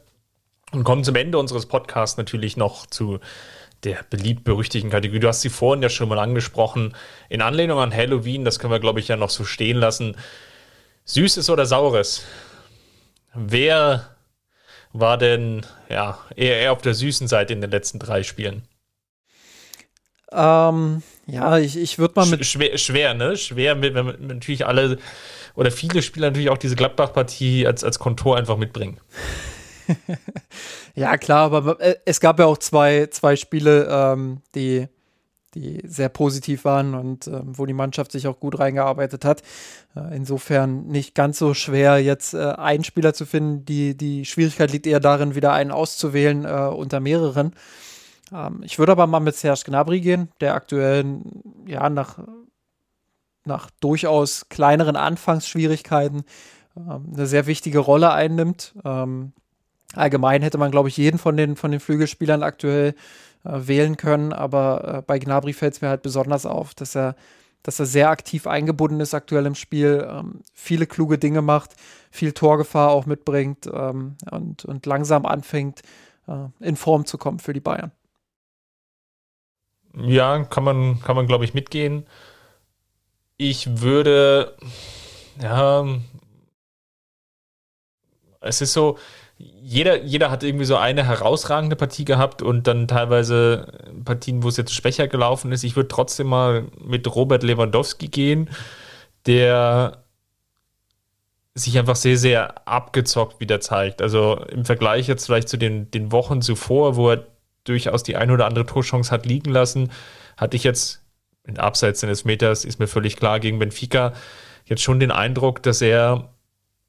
und kommen zum Ende unseres Podcasts natürlich noch zu der beliebt berüchtigten Kategorie. Du hast sie vorhin ja schon mal angesprochen. In Anlehnung an Halloween, das können wir, glaube ich, ja noch so stehen lassen. Süßes oder Saures? Wer war denn ja, eher, eher auf der süßen Seite in den letzten drei Spielen? Ähm, ja, ich, ich würde mal mit. Schwer, schwer, ne? Schwer, mit, wenn man natürlich alle oder viele Spieler natürlich auch diese Gladbach-Partie als, als Kontor einfach mitbringen. [LAUGHS] ja, klar, aber äh, es gab ja auch zwei, zwei Spiele, ähm, die, die sehr positiv waren und ähm, wo die Mannschaft sich auch gut reingearbeitet hat. Äh, insofern nicht ganz so schwer, jetzt äh, einen Spieler zu finden. Die, die Schwierigkeit liegt eher darin, wieder einen auszuwählen äh, unter mehreren. Ähm, ich würde aber mal mit Serge Gnabry gehen, der aktuell ja nach nach durchaus kleineren Anfangsschwierigkeiten ähm, eine sehr wichtige Rolle einnimmt. Ähm, allgemein hätte man, glaube ich, jeden von den, von den Flügelspielern aktuell äh, wählen können, aber äh, bei Gnabry fällt es mir halt besonders auf, dass er, dass er sehr aktiv eingebunden ist aktuell im Spiel, ähm, viele kluge Dinge macht, viel Torgefahr auch mitbringt ähm, und, und langsam anfängt, äh, in Form zu kommen für die Bayern. Ja, kann man, kann man glaube ich, mitgehen. Ich würde, ja, es ist so, jeder, jeder hat irgendwie so eine herausragende Partie gehabt und dann teilweise Partien, wo es jetzt schwächer gelaufen ist. Ich würde trotzdem mal mit Robert Lewandowski gehen, der sich einfach sehr, sehr abgezockt wieder zeigt. Also im Vergleich jetzt vielleicht zu den, den Wochen zuvor, wo er durchaus die ein oder andere Torchance hat liegen lassen, hatte ich jetzt in Abseits eines Meters ist mir völlig klar gegen Benfica jetzt schon den Eindruck, dass er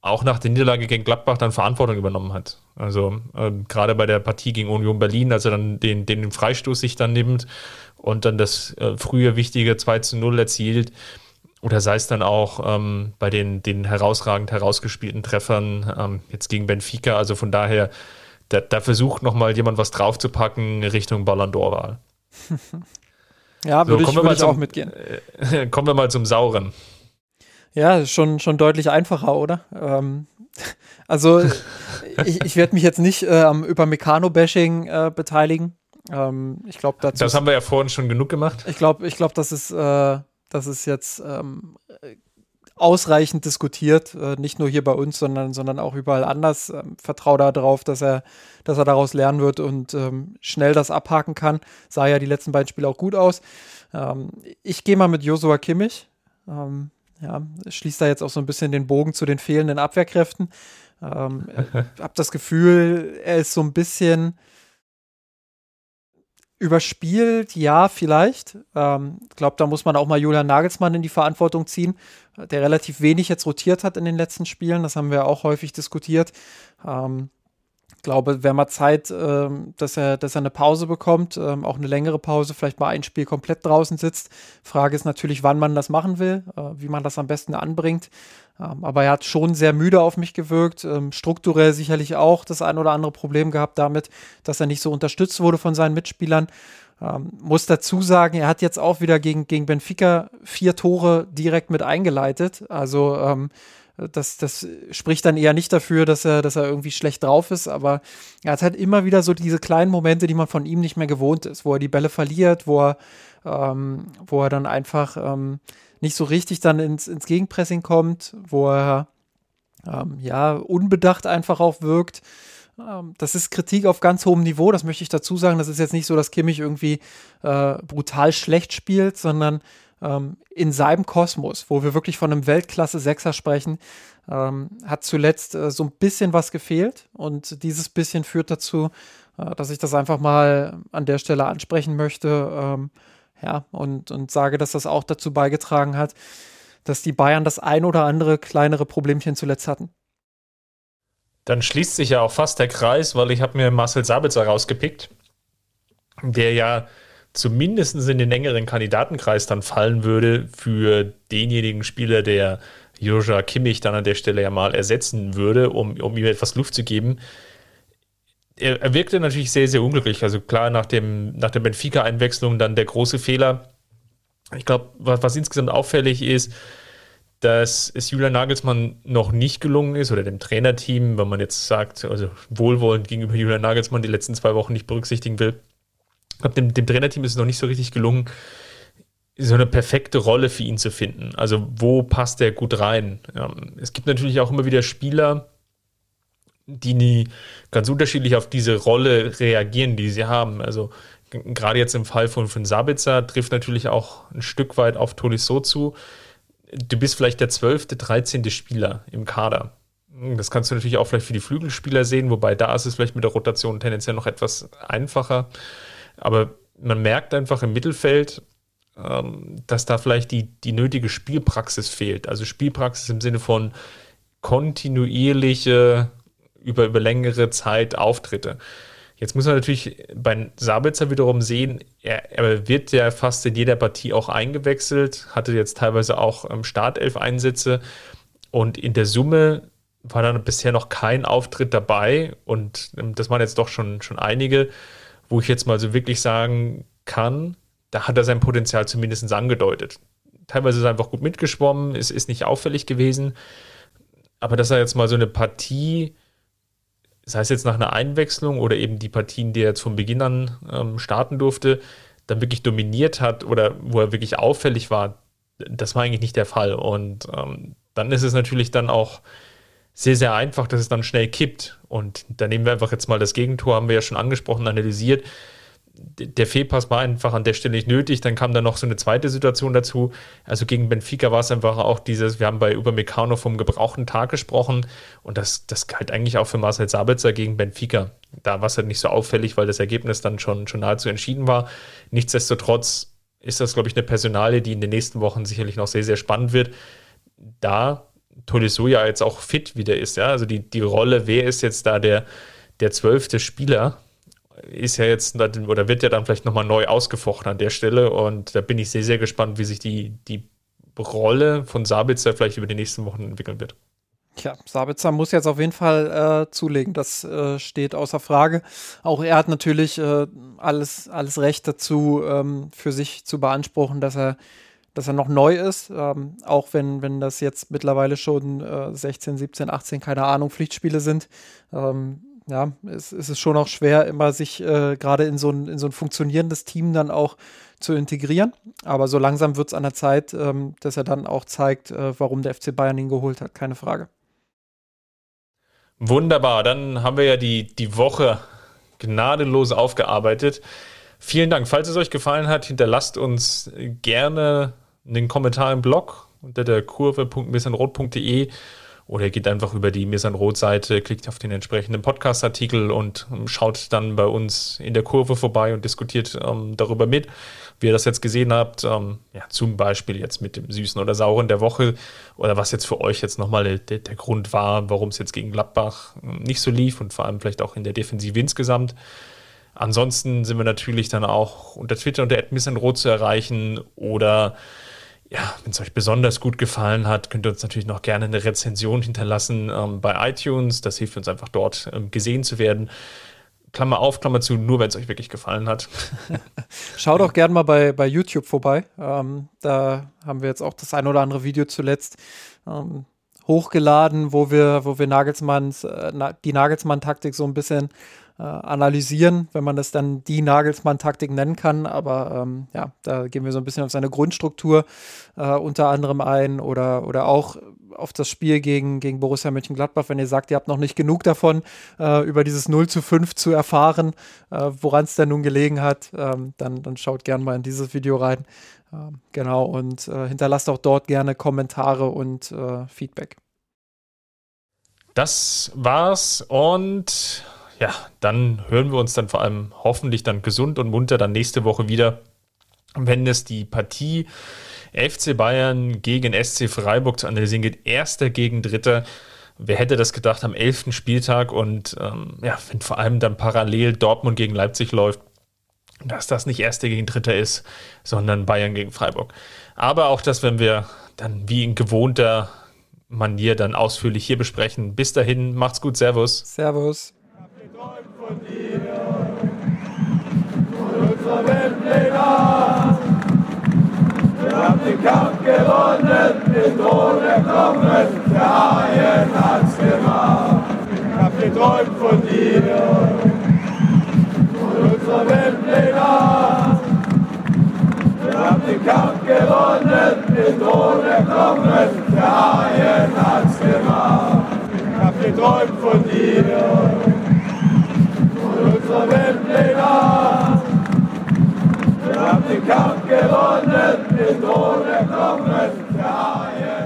auch nach der Niederlage gegen Gladbach dann Verantwortung übernommen hat. Also ähm, gerade bei der Partie gegen Union Berlin, als er dann den, den Freistoß sich dann nimmt und dann das äh, frühe wichtige 2 zu 0 erzielt. Oder sei es dann auch ähm, bei den, den herausragend herausgespielten Treffern ähm, jetzt gegen Benfica. Also von daher, da, da versucht nochmal jemand was draufzupacken Richtung Ballon d'Or-Wahl. [LAUGHS] Ja, würde so, ich, würd ich zum, auch mitgehen. Äh, kommen wir mal zum Sauren. Ja, schon, schon deutlich einfacher, oder? Ähm, [LAUGHS] also, [LAUGHS] ich, ich werde mich jetzt nicht äh, am Übermecano-Bashing äh, beteiligen. Ähm, ich glaube, dazu. Das haben wir ja vorhin schon genug gemacht. Ich glaube, ich glaube, das ist, äh, das ist jetzt ähm, ausreichend diskutiert, äh, nicht nur hier bei uns, sondern, sondern auch überall anders. Ähm, Vertraue darauf, dass er, dass er daraus lernen wird und ähm, schnell das abhaken kann. Sah ja die letzten beiden Spiele auch gut aus. Ähm, ich gehe mal mit Josua Kimmich. Ähm, ja, schließt da jetzt auch so ein bisschen den Bogen zu den fehlenden Abwehrkräften. Ähm, [LAUGHS] hab das Gefühl, er ist so ein bisschen überspielt, ja, vielleicht. Ich ähm, glaube, da muss man auch mal Julian Nagelsmann in die Verantwortung ziehen, der relativ wenig jetzt rotiert hat in den letzten Spielen. Das haben wir auch häufig diskutiert. Ähm, glaube, wäre mal Zeit, ähm, dass, er, dass er eine Pause bekommt, ähm, auch eine längere Pause, vielleicht mal ein Spiel komplett draußen sitzt. Frage ist natürlich, wann man das machen will, äh, wie man das am besten anbringt. Ähm, aber er hat schon sehr müde auf mich gewirkt, ähm, strukturell sicherlich auch das ein oder andere Problem gehabt damit, dass er nicht so unterstützt wurde von seinen Mitspielern. Ähm, muss dazu sagen, er hat jetzt auch wieder gegen, gegen Benfica vier Tore direkt mit eingeleitet. Also ähm, das, das spricht dann eher nicht dafür, dass er, dass er irgendwie schlecht drauf ist, aber er hat halt immer wieder so diese kleinen Momente, die man von ihm nicht mehr gewohnt ist, wo er die Bälle verliert, wo er, ähm, wo er dann einfach ähm, nicht so richtig dann ins, ins Gegenpressing kommt, wo er ähm, ja unbedacht einfach auch wirkt. Ähm, das ist Kritik auf ganz hohem Niveau, das möchte ich dazu sagen. Das ist jetzt nicht so, dass Kimmich irgendwie äh, brutal schlecht spielt, sondern ähm, in seinem Kosmos, wo wir wirklich von einem Weltklasse-Sechser sprechen, ähm, hat zuletzt äh, so ein bisschen was gefehlt. Und dieses bisschen führt dazu, äh, dass ich das einfach mal an der Stelle ansprechen möchte. Ähm, ja, und, und sage, dass das auch dazu beigetragen hat, dass die Bayern das ein oder andere kleinere Problemchen zuletzt hatten. Dann schließt sich ja auch fast der Kreis, weil ich habe mir Marcel Sabitzer rausgepickt, der ja zumindest in den engeren Kandidatenkreis dann fallen würde für denjenigen Spieler, der Joja Kimmich dann an der Stelle ja mal ersetzen würde, um, um ihm etwas Luft zu geben. Er, er wirkte natürlich sehr, sehr unglücklich. Also klar, nach, dem, nach der Benfica-Einwechslung dann der große Fehler. Ich glaube, was, was insgesamt auffällig ist, dass es Julian Nagelsmann noch nicht gelungen ist oder dem Trainerteam, wenn man jetzt sagt, also wohlwollend gegenüber Julian Nagelsmann die letzten zwei Wochen nicht berücksichtigen will, glaube, dem, dem Trainerteam ist es noch nicht so richtig gelungen, so eine perfekte Rolle für ihn zu finden. Also wo passt er gut rein? Ähm, es gibt natürlich auch immer wieder Spieler, die ganz unterschiedlich auf diese Rolle reagieren, die sie haben. Also gerade jetzt im Fall von, von Sabitzer trifft natürlich auch ein Stück weit auf Tolisso zu. Du bist vielleicht der zwölfte, dreizehnte Spieler im Kader. Das kannst du natürlich auch vielleicht für die Flügelspieler sehen, wobei da ist es vielleicht mit der Rotation tendenziell noch etwas einfacher. Aber man merkt einfach im Mittelfeld, ähm, dass da vielleicht die, die nötige Spielpraxis fehlt. Also Spielpraxis im Sinne von kontinuierliche, über, über längere Zeit Auftritte. Jetzt muss man natürlich bei Sabitzer wiederum sehen, er, er, wird ja fast in jeder Partie auch eingewechselt, hatte jetzt teilweise auch ähm, Startelf-Einsätze und in der Summe war dann bisher noch kein Auftritt dabei und ähm, das waren jetzt doch schon, schon einige wo ich jetzt mal so wirklich sagen kann, da hat er sein Potenzial zumindest angedeutet. Teilweise ist er einfach gut mitgeschwommen, es ist nicht auffällig gewesen. Aber dass er jetzt mal so eine Partie, sei es jetzt nach einer Einwechslung oder eben die Partien, die er jetzt von Beginn an ähm, starten durfte, dann wirklich dominiert hat oder wo er wirklich auffällig war, das war eigentlich nicht der Fall. Und ähm, dann ist es natürlich dann auch sehr, sehr einfach, dass es dann schnell kippt. Und da nehmen wir einfach jetzt mal das Gegentor, haben wir ja schon angesprochen, analysiert. Der Fehlpass war einfach an der Stelle nicht nötig. Dann kam da noch so eine zweite Situation dazu. Also gegen Benfica war es einfach auch dieses, wir haben bei Übermecano vom gebrauchten Tag gesprochen. Und das, das galt eigentlich auch für Marcel Sabitzer gegen Benfica. Da war es halt nicht so auffällig, weil das Ergebnis dann schon, schon nahezu entschieden war. Nichtsdestotrotz ist das, glaube ich, eine Personale, die in den nächsten Wochen sicherlich noch sehr, sehr spannend wird. Da Tolisso ja jetzt auch fit wieder ist, ja. Also die, die Rolle, wer ist jetzt da der, der zwölfte Spieler, ist ja jetzt oder wird ja dann vielleicht nochmal neu ausgefochten an der Stelle. Und da bin ich sehr, sehr gespannt, wie sich die, die Rolle von Sabitzer vielleicht über die nächsten Wochen entwickeln wird. Tja, Sabitzer muss jetzt auf jeden Fall äh, zulegen, das äh, steht außer Frage. Auch er hat natürlich äh, alles, alles Recht dazu, ähm, für sich zu beanspruchen, dass er dass er noch neu ist, ähm, auch wenn, wenn das jetzt mittlerweile schon äh, 16, 17, 18, keine Ahnung, Pflichtspiele sind. Ähm, ja, es, es ist schon auch schwer, immer sich äh, gerade in so ein, in so ein funktionierendes Team dann auch zu integrieren. Aber so langsam wird es an der Zeit, ähm, dass er dann auch zeigt, äh, warum der FC Bayern ihn geholt hat. Keine Frage. Wunderbar, dann haben wir ja die, die Woche gnadenlos aufgearbeitet. Vielen Dank. Falls es euch gefallen hat, hinterlasst uns gerne einen Kommentar im Blog unter der kurve.missanrot.de oder geht einfach über die Missanrot-Seite, klickt auf den entsprechenden Podcast-Artikel und schaut dann bei uns in der Kurve vorbei und diskutiert ähm, darüber mit wie ihr das jetzt gesehen habt, ähm, ja, zum Beispiel jetzt mit dem Süßen oder Sauren der Woche oder was jetzt für euch jetzt nochmal der, der Grund war, warum es jetzt gegen Gladbach ähm, nicht so lief und vor allem vielleicht auch in der Defensive insgesamt. Ansonsten sind wir natürlich dann auch unter Twitter unter Rot zu erreichen oder ja, wenn es euch besonders gut gefallen hat, könnt ihr uns natürlich noch gerne eine Rezension hinterlassen ähm, bei iTunes. Das hilft uns einfach dort ähm, gesehen zu werden. Klammer auf, Klammer zu, nur wenn es euch wirklich gefallen hat. [LAUGHS] Schaut auch gerne mal bei, bei YouTube vorbei. Ähm, da haben wir jetzt auch das ein oder andere Video zuletzt ähm, hochgeladen, wo wir, wo wir Nagelsmanns, äh, die Nagelsmann-Taktik so ein bisschen äh, analysieren, wenn man das dann die Nagelsmann-Taktik nennen kann. Aber ähm, ja, da gehen wir so ein bisschen auf seine Grundstruktur äh, unter anderem ein oder, oder auch auf das Spiel gegen, gegen Borussia Mönchengladbach, wenn ihr sagt, ihr habt noch nicht genug davon, äh, über dieses 0 zu 5 zu erfahren, äh, woran es denn nun gelegen hat, ähm, dann, dann schaut gerne mal in dieses Video rein. Ähm, genau, und äh, hinterlasst auch dort gerne Kommentare und äh, Feedback. Das war's und ja, dann hören wir uns dann vor allem hoffentlich dann gesund und munter dann nächste Woche wieder, wenn es die Partie FC Bayern gegen SC Freiburg zu analysieren geht. Erster gegen Dritter. Wer hätte das gedacht am 11. Spieltag und ähm, ja, wenn vor allem dann parallel Dortmund gegen Leipzig läuft, dass das nicht Erster gegen Dritter ist, sondern Bayern gegen Freiburg. Aber auch das werden wir dann wie in gewohnter Manier dann ausführlich hier besprechen. Bis dahin, macht's gut, Servus. Servus von dir, von unserer Wir haben den Kampf gewonnen, den Tod erklommen, der Haien hat's gemacht. Ich hab geträumt von dir, von unserer Welt. Wir haben den Kampf gewonnen, den Tod erklommen, der Haien hat's gemacht. Ich hab geträumt von dir unsere Windlinger. Wir haben den Kampf gewonnen, den Drohnen kommen der Haie.